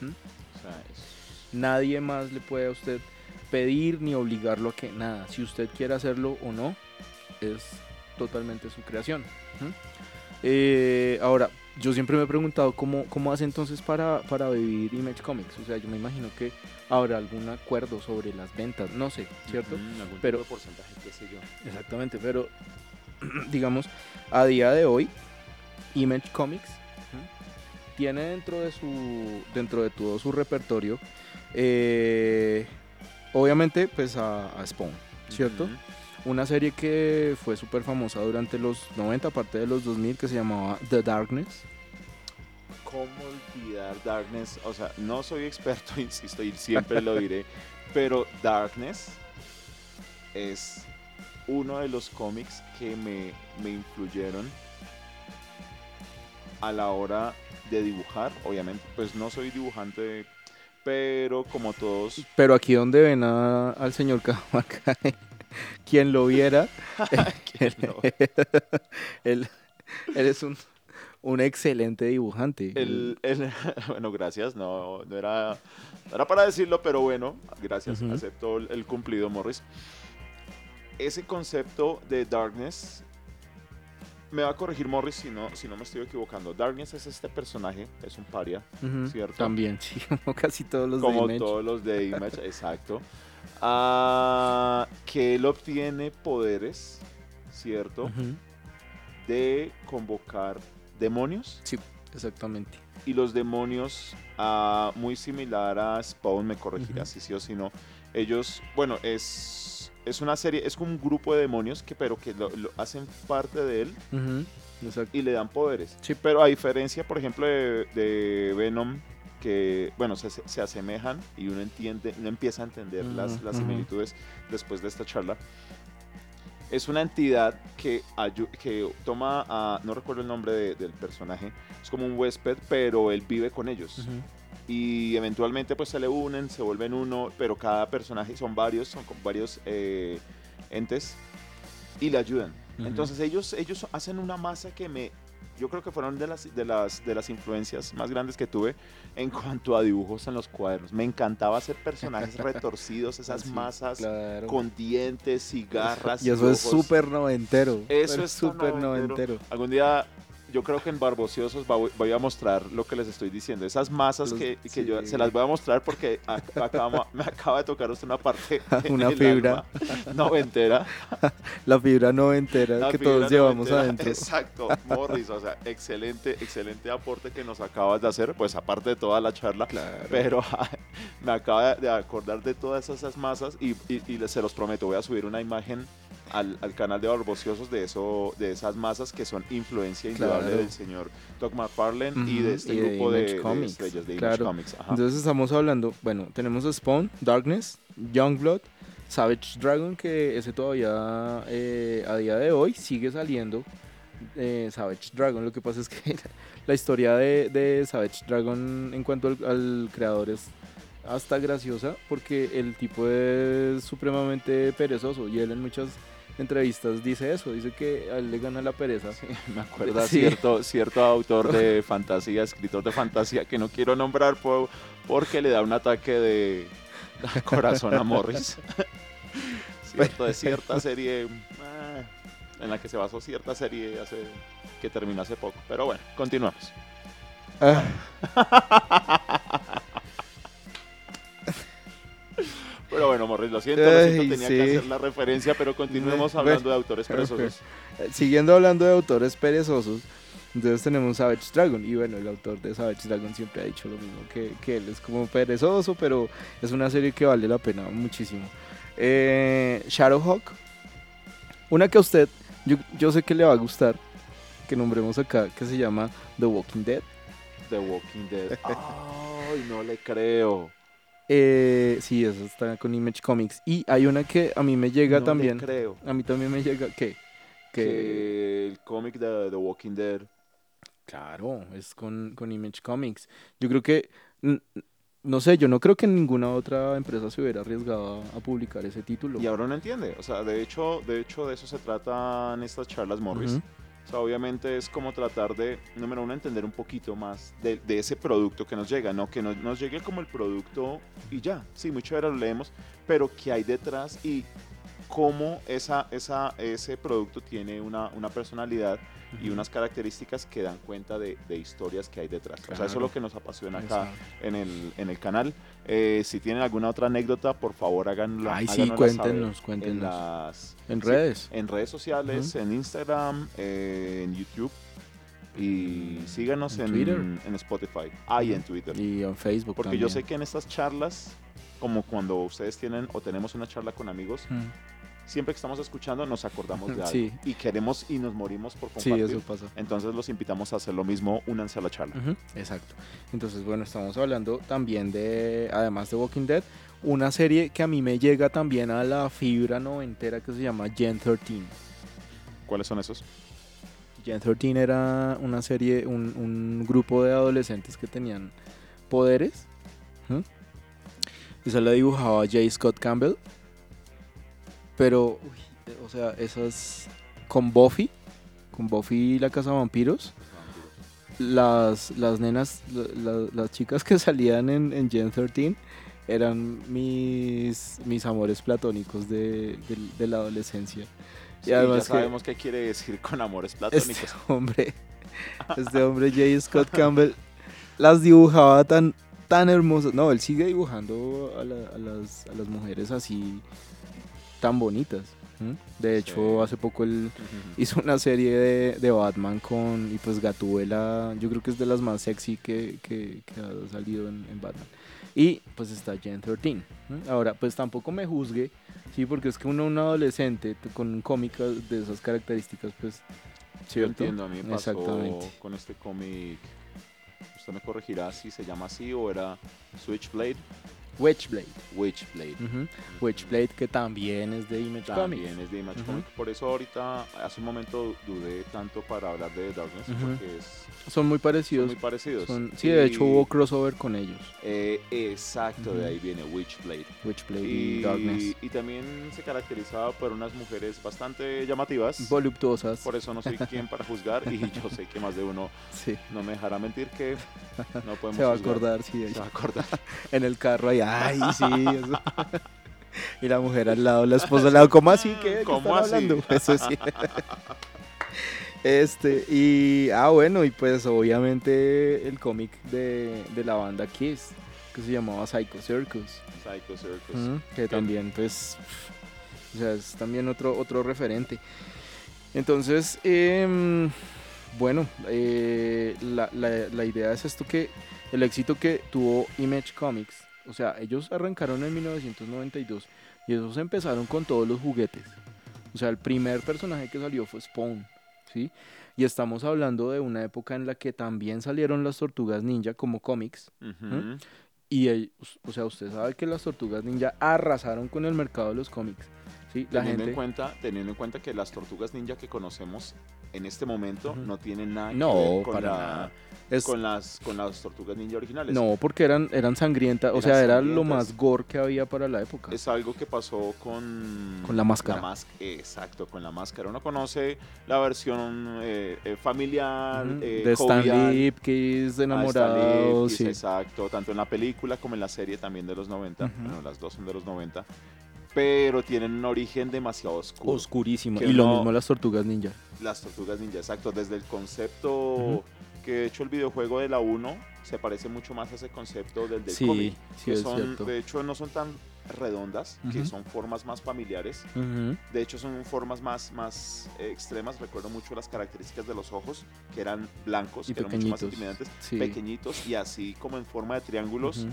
[SPEAKER 3] O sea, es-
[SPEAKER 2] Nadie más le puede a usted pedir ni obligarlo a que nada. Si usted quiere hacerlo o no, es totalmente su creación. Eh, ahora, yo siempre me he preguntado cómo, cómo hace entonces para, para vivir Image Comics. O sea, yo me imagino que habrá algún acuerdo sobre las ventas, no sé, ¿cierto?
[SPEAKER 3] Ujú, algún
[SPEAKER 2] Pero-
[SPEAKER 3] tipo de porcentaje, qué sé yo.
[SPEAKER 2] Exactamente, pero (clears throat) digamos, a día de hoy, Image Comics tiene dentro de su dentro de todo su repertorio, eh, obviamente, pues a, a Spawn, ¿cierto? Una serie que fue súper famosa durante los 90, aparte de los 2000, que se llamaba The Darkness.
[SPEAKER 3] ¿Cómo olvidar Darkness? O sea, no soy experto, (laughs) insisto, y siempre lo diré, pero Darkness es uno de los cómics que me, me influyeron a la hora de dibujar. Obviamente, pues no soy dibujante, pero como todos,
[SPEAKER 2] Pero aquí donde ven a- al señor Cajamarca, (laughs) quien lo viera, (laughs) (laughs) él,
[SPEAKER 3] no.
[SPEAKER 2] él- él es un, un excelente dibujante.
[SPEAKER 3] El, el- bueno, gracias, no, no era, no era para decirlo, pero bueno, gracias, acepto el, el cumplido, Morris. Ese concepto de Darkness, me va a corregir Morris si no, si no me estoy equivocando. Darkness es este personaje, es un paria, ¿cierto?
[SPEAKER 2] También, (laughs) sí, como casi todos los de
[SPEAKER 3] como
[SPEAKER 2] Image.
[SPEAKER 3] todos los de Image, (laughs) exacto. Ah, que él obtiene poderes, ¿cierto? De convocar demonios.
[SPEAKER 2] Exactamente.
[SPEAKER 3] y los demonios, ah, muy similar a Spawn, me corregirá
[SPEAKER 2] Ujú.
[SPEAKER 3] si sí o si no. Ellos, bueno, es, es una serie, es como un grupo de demonios que, pero que lo, lo hacen parte de él
[SPEAKER 2] Exacto.
[SPEAKER 3] y le dan poderes.
[SPEAKER 2] Sí.
[SPEAKER 3] Pero a diferencia, por ejemplo, de, de Venom, que, bueno, se, se asemejan y uno entiende, uno empieza a entender las, las similitudes después de esta charla. Es una entidad que, que toma a, no recuerdo el nombre de- del personaje, es como un huésped, pero él vive con ellos. Y eventualmente pues se le unen, se vuelven uno, pero cada personaje son varios, son con varios eh, entes y le ayudan.
[SPEAKER 2] Ujú.
[SPEAKER 3] Entonces ellos, ellos hacen una masa que me, yo creo que fueron de las, de, las, de las influencias más grandes que tuve en cuanto a dibujos en los cuadernos. Me encantaba hacer personajes (laughs) retorcidos, esas
[SPEAKER 2] Sí,
[SPEAKER 3] masas
[SPEAKER 2] claro.
[SPEAKER 3] con dientes y garras.
[SPEAKER 2] Y eso es súper noventero.
[SPEAKER 3] Eso es
[SPEAKER 2] súper
[SPEAKER 3] noventero.
[SPEAKER 2] noventero.
[SPEAKER 3] Algún día, yo creo que en Barbociosos voy a mostrar lo que les estoy diciendo. Esas masas
[SPEAKER 2] Los-
[SPEAKER 3] que, que yo se las voy a mostrar porque ac- acaba- me acaba de tocar usted una parte. (laughs)
[SPEAKER 2] Una fibra.
[SPEAKER 3] noventera. (laughs)
[SPEAKER 2] La fibra noventera
[SPEAKER 3] la
[SPEAKER 2] que
[SPEAKER 3] fibra
[SPEAKER 2] todos llevamos
[SPEAKER 3] noventera.
[SPEAKER 2] adentro.
[SPEAKER 3] Exacto, Morris. O sea, excelente, excelente aporte que nos acabas de hacer. Pues aparte de toda la charla.
[SPEAKER 2] Claro.
[SPEAKER 3] Pero (laughs) me acaba de acordar de todas esas masas y, y- y se los prometo, voy a subir una imagen al, al canal de Barbociosos de, eso, de esas masas que son influencia indudable
[SPEAKER 2] Claro.
[SPEAKER 3] del señor Doug McFarlane y de este
[SPEAKER 2] y
[SPEAKER 3] grupo de, estrellas de
[SPEAKER 2] claro.
[SPEAKER 3] Image Comics. Ajá.
[SPEAKER 2] Entonces estamos hablando, bueno, tenemos a Spawn, Darkness, Youngblood, Savage Dragon, que ese todavía eh, a día de hoy sigue saliendo. eh, Savage Dragon, lo que pasa es que (laughs) la historia de, de Savage Dragon en cuanto al, al creador es hasta graciosa porque el tipo es supremamente perezoso y él en muchas entrevistas dice eso, dice que a él le gana la pereza.
[SPEAKER 3] Me acuerda (laughs)
[SPEAKER 2] Sí.
[SPEAKER 3] cierto, cierto autor de fantasía, escritor de fantasía, que no quiero nombrar por- porque le da un ataque de corazón a Morris. (laughs) Cierto, de cierta serie ah, en la que se basó cierta serie hace, que terminó hace poco. Pero bueno, continuamos. (laughs) Pero bueno, Morris, lo siento, lo siento,
[SPEAKER 2] Ay,
[SPEAKER 3] tenía
[SPEAKER 2] sí.
[SPEAKER 3] que hacer la referencia, pero continuemos
[SPEAKER 2] Bueno,
[SPEAKER 3] hablando de autores perezosos.
[SPEAKER 2] Eh, Siguiendo hablando de autores perezosos, entonces tenemos Savage Dragon. Y bueno, el autor de Savage Dragon siempre ha dicho lo mismo, que, que él es como perezoso, pero es una serie que vale la pena muchísimo. Eh, Shadowhawk, una que a usted, yo, yo sé que le va a gustar, que nombremos acá, que se llama The Walking Dead.
[SPEAKER 3] The Walking Dead. (laughs) Ay, no le creo.
[SPEAKER 2] Eh, sí, eso está con Image Comics. Y hay una que a mí me llega
[SPEAKER 3] No
[SPEAKER 2] también.
[SPEAKER 3] creo.
[SPEAKER 2] A mí también me llega, ¿qué? Que,
[SPEAKER 3] Que el cómic de The Walking Dead.
[SPEAKER 2] Claro, es con, con Image Comics. Yo creo que, no sé, yo no creo que ninguna otra empresa se hubiera arriesgado a, publicar ese título.
[SPEAKER 3] Y ahora no entiende. O sea, de hecho, de hecho, de eso se tratan estas charlas Morris. O sea, obviamente es como tratar de, número uno, entender un poquito más de, ese producto que nos llega, ¿no? Que no- nos llegue como el producto y ya. Sí, muy chévere lo leemos, pero qué hay detrás y cómo esa, esa, ese producto tiene una, una personalidad y unas características que dan cuenta de, de historias que hay detrás. O sea, eso es
[SPEAKER 2] Claro.
[SPEAKER 3] lo que nos apasiona acá en el, en el canal. Eh, si tienen alguna otra anécdota, por favor háganla.
[SPEAKER 2] Ay, sí, cuéntenos, cuéntenos.
[SPEAKER 3] En, las,
[SPEAKER 2] En
[SPEAKER 3] sí,
[SPEAKER 2] redes.
[SPEAKER 3] en redes sociales, en Instagram, eh, en YouTube. Y síganos
[SPEAKER 2] En
[SPEAKER 3] en,
[SPEAKER 2] Twitter.
[SPEAKER 3] en Spotify. Ah, y en Twitter.
[SPEAKER 2] Y en Facebook
[SPEAKER 3] Porque yo
[SPEAKER 2] también.
[SPEAKER 3] sé que en estas charlas, como cuando ustedes tienen o tenemos una charla con amigos,
[SPEAKER 2] Mm.
[SPEAKER 3] Siempre que estamos escuchando nos acordamos de (laughs) algo.
[SPEAKER 2] Sí.
[SPEAKER 3] Y queremos y nos morimos por
[SPEAKER 2] Sí,
[SPEAKER 3] compartir.
[SPEAKER 2] eso pasa.
[SPEAKER 3] Entonces los invitamos a hacer lo mismo, únanse a la charla.
[SPEAKER 2] Exacto. Entonces, bueno, estamos hablando también de, además de Walking Dead, una serie que a mí me llega también a la fibra noventera que se llama Gen 13.
[SPEAKER 3] ¿Cuáles son esos?
[SPEAKER 2] Gen 13 era una serie, un, un grupo de adolescentes que tenían poderes. ¿m? Y se la dibujaba J. Scott Campbell. Pero, uy, o sea, esas con Buffy, con Buffy y la Casa de Vampiros. Las, las nenas, la- la- las chicas que (laughs) salían en, en Gen 13 eran mis, mis amores platónicos de, de- de la adolescencia.
[SPEAKER 3] Sí,
[SPEAKER 2] además
[SPEAKER 3] ya
[SPEAKER 2] que-
[SPEAKER 3] sabemos qué quiere decir con amores (laughs)
[SPEAKER 2] Este
[SPEAKER 3] platónicos.
[SPEAKER 2] hombre, este hombre J. Scott Campbell las dibujaba tan, tan hermosas. No, él sigue dibujando a, la- a las, a las mujeres así tan bonitas. De hecho,
[SPEAKER 3] Sí.
[SPEAKER 2] hace poco él hizo una serie de, de Batman con, y pues Gatúbela, yo creo que es de las más sexy que, que- que ha salido en, en Batman. Y pues está Gen 13. ¿m? Ahora, pues tampoco me juzgue, sí, porque es que uno, un adolescente con un cómic de esas características, pues...
[SPEAKER 3] Sí, yo entiendo. A mí me pasó
[SPEAKER 2] Exactamente.
[SPEAKER 3] con este cómic. Usted me corregirá si se llama así o era Switchblade.
[SPEAKER 2] Witchblade.
[SPEAKER 3] Witchblade.
[SPEAKER 2] Ujú. Witchblade que también es de Image
[SPEAKER 3] También
[SPEAKER 2] Comics.
[SPEAKER 3] es de Image
[SPEAKER 2] Ujú.
[SPEAKER 3] Comics. Por eso ahorita, hace un momento dudé tanto para hablar de Darkness,
[SPEAKER 2] Ujú.
[SPEAKER 3] porque es,
[SPEAKER 2] Son muy
[SPEAKER 3] son
[SPEAKER 2] parecidos.
[SPEAKER 3] muy parecidos.
[SPEAKER 2] Son- sí, de hecho
[SPEAKER 3] Y,
[SPEAKER 2] hubo crossover con ellos.
[SPEAKER 3] eh, exacto, de ahí viene Witchblade.
[SPEAKER 2] Witchblade y,
[SPEAKER 3] Y,
[SPEAKER 2] Darkness.
[SPEAKER 3] y también se caracterizaba por unas mujeres bastante llamativas.
[SPEAKER 2] Voluptuosas.
[SPEAKER 3] Por eso no soy (laughs) quien para juzgar y yo sé que más de uno
[SPEAKER 2] Sí.
[SPEAKER 3] no me dejará mentir que (laughs) no podemos
[SPEAKER 2] Se va a
[SPEAKER 3] juzgar.
[SPEAKER 2] acordar, sí.
[SPEAKER 3] Se va a acordar. (laughs)
[SPEAKER 2] En el carro ahí, ay, sí. eso. (laughs) y la mujer al lado, la esposa al lado, ¿cómo así? ¿Qué, ¿De qué
[SPEAKER 3] ¿Cómo así?
[SPEAKER 2] hablando? (laughs) Eso sí. Este, y, ah, bueno, y pues obviamente el cómic de, de la banda Kiss, que se llamaba Psycho Circus.
[SPEAKER 3] Psycho Circus.
[SPEAKER 2] Que también pues o sea es también otro otro referente entonces em, bueno eh, la, la- la idea es esto que el éxito que tuvo Image Comics o sea ellos arrancaron en 1992 y esos empezaron con todos los juguetes o sea el primer personaje que salió fue Spawn sí y estamos hablando de una época en la que también salieron las tortugas ninja como cómics. Y, el- o sea, usted sabe que las tortugas ninja arrasaron con el mercado de los cómics. ¿Sí? La
[SPEAKER 3] teniendo,
[SPEAKER 2] gente...
[SPEAKER 3] en cuenta, teniendo en cuenta que las tortugas ninja que conocemos en este momento
[SPEAKER 2] Ujú.
[SPEAKER 3] no tienen nada que
[SPEAKER 2] No,
[SPEAKER 3] ver con,
[SPEAKER 2] para
[SPEAKER 3] la-
[SPEAKER 2] nada. Es-
[SPEAKER 3] con, las, con las tortugas ninja originales.
[SPEAKER 2] No, porque eran, eran sangrientas, o
[SPEAKER 3] Eran
[SPEAKER 2] sea, era lo más gore que había para la época.
[SPEAKER 3] Es algo que pasó con...
[SPEAKER 2] Con la máscara.
[SPEAKER 3] más- exacto, con la máscara. Uno conoce la versión eh, eh, familiar,
[SPEAKER 2] Ujú,
[SPEAKER 3] eh,
[SPEAKER 2] de Stan Lipkis,
[SPEAKER 3] Stan
[SPEAKER 2] enamorados,
[SPEAKER 3] Lipkis,
[SPEAKER 2] sí.
[SPEAKER 3] Exacto, tanto en la película como en la serie también de los 90.
[SPEAKER 2] Ujú.
[SPEAKER 3] Bueno, las dos son de los 90. Pero tienen un origen demasiado oscuro.
[SPEAKER 2] Oscurísimo. Y lo mismo las tortugas ninja.
[SPEAKER 3] Las tortugas ninja, exacto. Desde el concepto que de hecho el videojuego de la 1 se parece mucho más a ese concepto del del
[SPEAKER 2] Sí,
[SPEAKER 3] cómic.
[SPEAKER 2] sí,
[SPEAKER 3] que son,
[SPEAKER 2] cierto.
[SPEAKER 3] de hecho no son tan redondas, que son formas más familiares. De hecho son formas más, más eh, extremas. Recuerdo mucho las características de los ojos, que eran blancos,
[SPEAKER 2] Y
[SPEAKER 3] que eran mucho más
[SPEAKER 2] pequeñitos.
[SPEAKER 3] intimidantes.
[SPEAKER 2] Sí.
[SPEAKER 3] Pequeñitos y así como en forma de triángulos,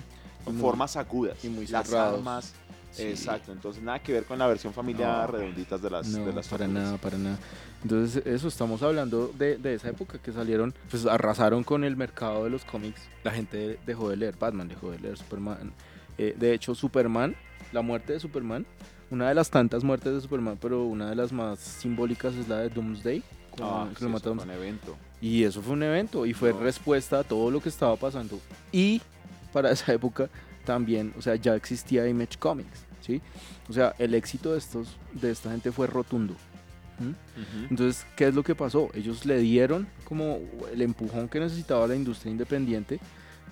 [SPEAKER 2] Muy-
[SPEAKER 3] formas agudas.
[SPEAKER 2] y muy
[SPEAKER 3] las armas.
[SPEAKER 2] Sí.
[SPEAKER 3] Exacto, entonces nada que ver con la versión familiar
[SPEAKER 2] No.
[SPEAKER 3] redonditas de las,
[SPEAKER 2] No,
[SPEAKER 3] de las
[SPEAKER 2] para
[SPEAKER 3] tortugas.
[SPEAKER 2] nada, para nada. Entonces, eso estamos hablando de, de esa época que salieron, pues arrasaron con el mercado de los cómics. La gente dejó de leer Batman, dejó de leer Superman. Eh, de hecho, Superman, la muerte de Superman, una de las tantas muertes de Superman, pero una de las más simbólicas es la de Doomsday. con-
[SPEAKER 3] Ah,
[SPEAKER 2] que
[SPEAKER 3] sí,
[SPEAKER 2] lo
[SPEAKER 3] eso fue un evento.
[SPEAKER 2] Y eso fue un evento y fue
[SPEAKER 3] No.
[SPEAKER 2] respuesta a todo lo que estaba pasando. Y para esa época también, o sea, ya existía Image Comics, ¿sí? O sea, el éxito de estos de esta gente fue rotundo. ¿m?
[SPEAKER 3] Ujú.
[SPEAKER 2] Entonces, ¿qué es lo que pasó? Ellos le dieron como el empujón que necesitaba la industria independiente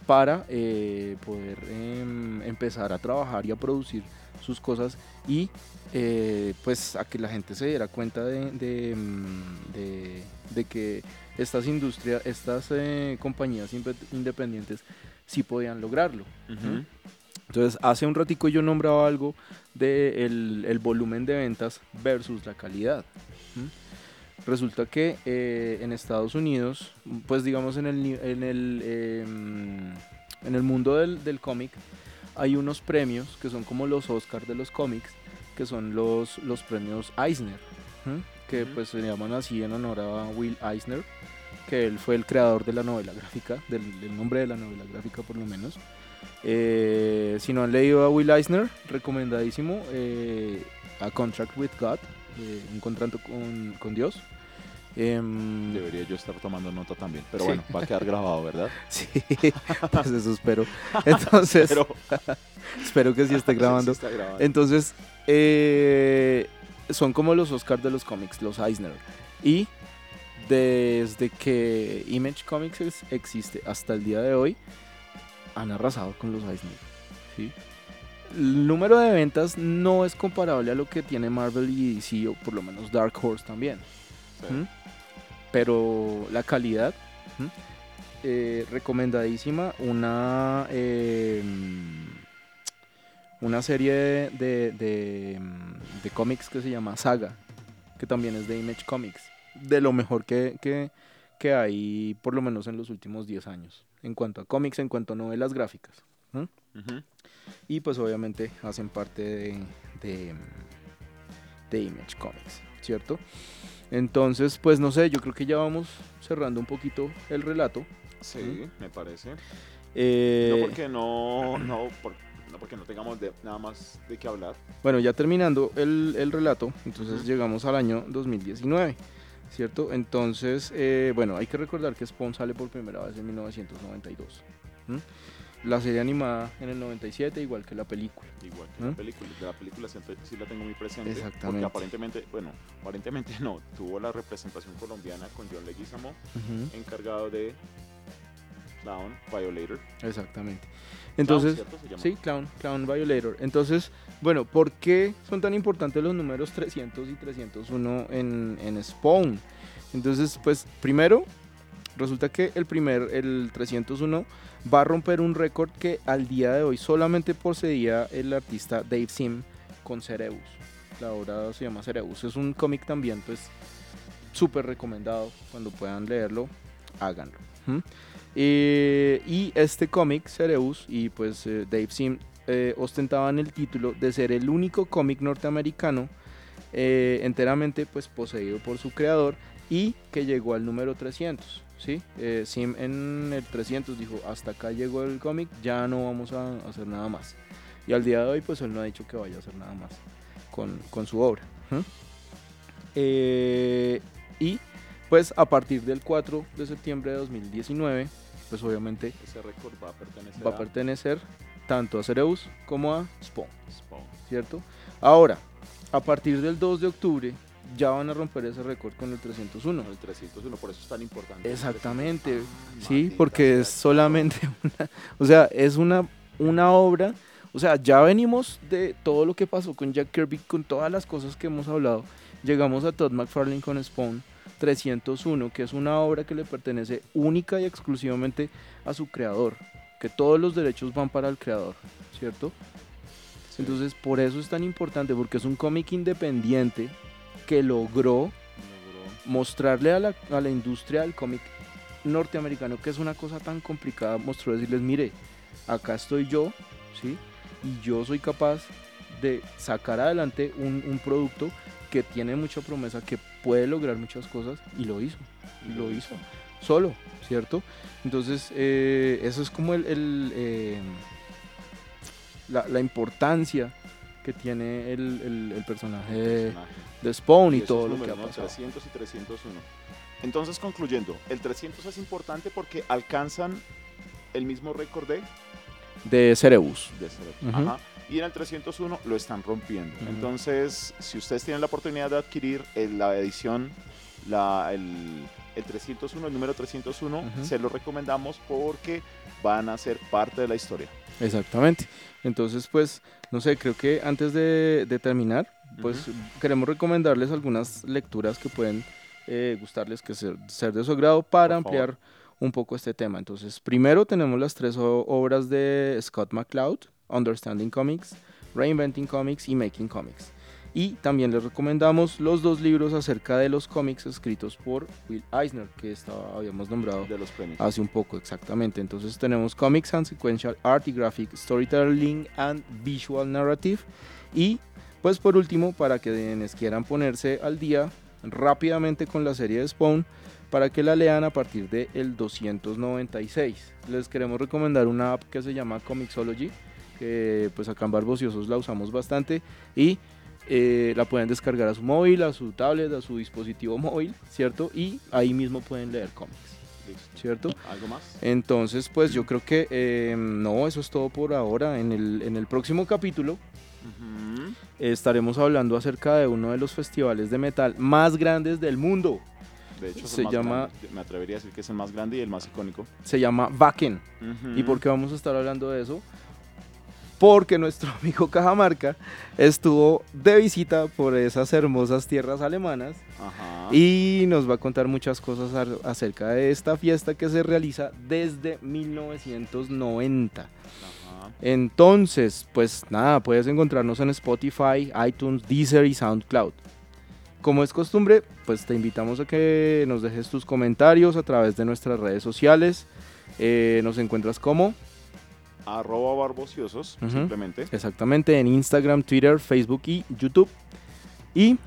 [SPEAKER 2] para eh, poder em, empezar a trabajar y a producir sus cosas y eh, pues a que la gente se diera cuenta de, de, mm, de- de que estas industrias, estas eh, compañías independientes sí podían lograrlo.
[SPEAKER 3] Ujú.
[SPEAKER 2] Entonces, hace un ratico yo nombraba algo de el, el volumen de ventas versus la calidad. Resulta que eh, en Estados Unidos, pues digamos en el, en el, em, en el mundo del, del cómic, hay unos premios que son como los Oscars de los cómics, que son los, los premios Eisner, que pues se llaman así en honor a Will Eisner, que él fue el creador de la novela gráfica, del, del nombre de la novela gráfica por lo menos. Eh, si no han leído a Will Eisner, recomendadísimo. eh, a Contract with God, eh, un contrato con, con Dios. Em,
[SPEAKER 3] Debería yo estar tomando nota también. Pero
[SPEAKER 2] Sí.
[SPEAKER 3] bueno, va a quedar grabado, ¿verdad? (laughs)
[SPEAKER 2] sí, pues eso espero. Entonces,
[SPEAKER 3] Pero (laughs)
[SPEAKER 2] espero que sí esté (laughs) grabando.
[SPEAKER 3] Sí está grabando.
[SPEAKER 2] Entonces, eh, son como los Oscars de los cómics, los Eisner. Y desde que Image Comics ex- existe hasta el día de hoy, han arrasado con los Eisner. ¿sí? El número de ventas no es comparable a lo que tiene Marvel y DC, o por lo menos Dark Horse también. Pero la calidad, eh, recomendadísima. Una, eh, una serie de, de, de, mm, de cómics que se llama Saga, que también es de Image Comics. De lo mejor que, que, que hay, por lo menos en los últimos 10 años, en cuanto a cómics, en cuanto a novelas gráficas. Y pues obviamente hacen parte de, de, de Image Comics, ¿cierto? Entonces, pues no sé, yo creo que ya vamos cerrando un poquito el relato.
[SPEAKER 3] Sí, me parece.
[SPEAKER 2] Eh,
[SPEAKER 3] No porque no, no, por- no porque no tengamos de- nada más de qué hablar.
[SPEAKER 2] Bueno, ya terminando el, el relato, entonces
[SPEAKER 3] Ujú.
[SPEAKER 2] llegamos al año 2019, ¿cierto? Entonces, eh, bueno, hay que recordar que Spawn sale por primera vez en 1992. ¿m? La serie animada en el 97, igual que la película.
[SPEAKER 3] Igual que
[SPEAKER 2] ¿Mm?
[SPEAKER 3] la película. La película siento- sí la tengo muy presente.
[SPEAKER 2] Exactamente.
[SPEAKER 3] Porque aparentemente, bueno, aparentemente (laughs) no. Tuvo la representación colombiana con John Leguizamo, encargado de Clown Violator.
[SPEAKER 2] Exactamente. Entonces. Sí, Clown, Clown Violator. Entonces, bueno, ¿por qué son tan importantes los números 300 y 301 en, en Spawn? Entonces, pues primero, resulta que el primer, el 301, va a romper un récord que al día de hoy solamente poseía el artista Dave Sim con Cerebus. La obra se llama Cerebus. Es un cómic también, pues, súper recomendado. Cuando puedan leerlo, háganlo. ¿m? Eh, y este cómic, Cerebus, y pues eh, Dave Sim eh, ostentaban el título de ser el único cómic norteamericano enteramente pues poseído por su creador y que llegó al número 300. ¿sí? Sim en el 300 dijo, hasta acá llegó el cómic, ya no vamos a hacer nada más. Y al día de hoy, pues él no ha dicho que vaya a hacer nada más con, con su obra. y pues a partir del 4 de septiembre de 2019, pues obviamente
[SPEAKER 3] Ese récord va a pertenecer
[SPEAKER 2] va a pertenecer tanto a Cereus como a Spawn,
[SPEAKER 3] Spawn.
[SPEAKER 2] ¿cierto? Ahora, a partir del 2 de octubre ya van a romper ese récord con el 301.
[SPEAKER 3] El 301, por eso es tan importante.
[SPEAKER 2] Exactamente,
[SPEAKER 3] Ah,
[SPEAKER 2] sí, porque es solamente (laughs) una, o sea, es una, una obra, o sea, ya venimos de todo lo que pasó con Jack Kirby, con todas las cosas que hemos hablado, llegamos a Todd McFarlane con Spawn 301, que es una obra que le pertenece única y exclusivamente a su creador, que todos los derechos van para el creador, ¿cierto?
[SPEAKER 3] Sí.
[SPEAKER 2] Entonces, por eso es tan importante, porque es un cómic independiente que logró
[SPEAKER 3] Logró.
[SPEAKER 2] mostrarle a la, a la industria del cómic norteamericano que es una cosa tan complicada, mostró decirles, mire, acá estoy yo, ¿sí? Y yo soy capaz de sacar adelante un, un producto que tiene mucha promesa, que puede lograr muchas cosas, y lo hizo, y lo hizo, solo, ¿cierto? Entonces, eh, eso es como el, el, eh, la, la importancia que tiene el, el- el personaje de,
[SPEAKER 3] Personaje.
[SPEAKER 2] de Spawn y, todo lo que ha pasado.
[SPEAKER 3] 300 y 301. Entonces, concluyendo, el 300 es importante porque alcanzan el mismo récord de,
[SPEAKER 2] De Cerebus.
[SPEAKER 3] de. Ajá. Y en el 301 lo están rompiendo. Entonces, si ustedes tienen la oportunidad de adquirir el- la edición, la, el, el 301, el número 301,
[SPEAKER 2] Ujú.
[SPEAKER 3] se lo recomendamos porque van a ser parte de la historia.
[SPEAKER 2] Exactamente. Entonces, pues, no sé, creo que antes de, de terminar, pues queremos recomendarles algunas lecturas que pueden eh, gustarles, que ser, ser de su agrado para
[SPEAKER 3] Por favor.
[SPEAKER 2] Un poco este tema. Entonces, primero tenemos las tres obras de Scott McCloud, Understanding Comics, Reinventing Comics y Making Comics. Y también les recomendamos los dos libros acerca de los cómics escritos por Will Eisner, que estaba, habíamos nombrado
[SPEAKER 3] de los premios.
[SPEAKER 2] Hace un poco, exactamente. Entonces tenemos Comics and Sequential Art y Graphic Storytelling and Visual Narrative. Y pues por último, para que quienes quieran ponerse al día rápidamente con la serie de Spawn, para que la lean a partir del 296. Les queremos recomendar una app que se llama Comixology, que pues acá en Barbociosos la usamos bastante y eh, la pueden descargar a su móvil, a su tablet, a su dispositivo móvil, ¿cierto? Y ahí mismo pueden leer cómics. ¿cierto?
[SPEAKER 3] ¿Algo más?
[SPEAKER 2] Entonces, pues yo creo que eh, no, eso es todo por ahora. En el, en el próximo capítulo estaremos hablando acerca de uno de los festivales de metal más grandes del mundo.
[SPEAKER 3] De hecho,
[SPEAKER 2] Se llama-
[SPEAKER 3] grande. me atrevería a decir que es el más grande y el más icónico.
[SPEAKER 2] Se llama Wacken. ¿Y por qué vamos a estar hablando de eso? Porque nuestro (laughs) amigo Cajamarca estuvo de visita por esas hermosas tierras alemanas
[SPEAKER 3] Ajá.
[SPEAKER 2] y nos va a contar muchas cosas acerca de esta fiesta que se realiza desde 1990.
[SPEAKER 3] Ajá.
[SPEAKER 2] Entonces, pues nada, puedes encontrarnos en Spotify, iTunes, Deezer y SoundCloud. Como es costumbre, pues te invitamos a que nos dejes tus comentarios a través de nuestras redes sociales. Eh, nos encuentras como
[SPEAKER 3] Arroba barbociosos, simplemente.
[SPEAKER 2] exactamente en Instagram, Twitter, Facebook y YouTube. Y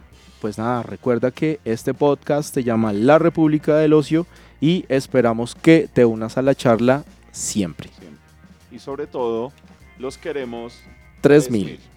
[SPEAKER 2] pues nada, recuerda que este podcast se llama La República del Ocio y esperamos que te unas a la charla siempre.
[SPEAKER 3] Siempre. Y sobre todo, los queremos
[SPEAKER 2] 3000.
[SPEAKER 3] 3000.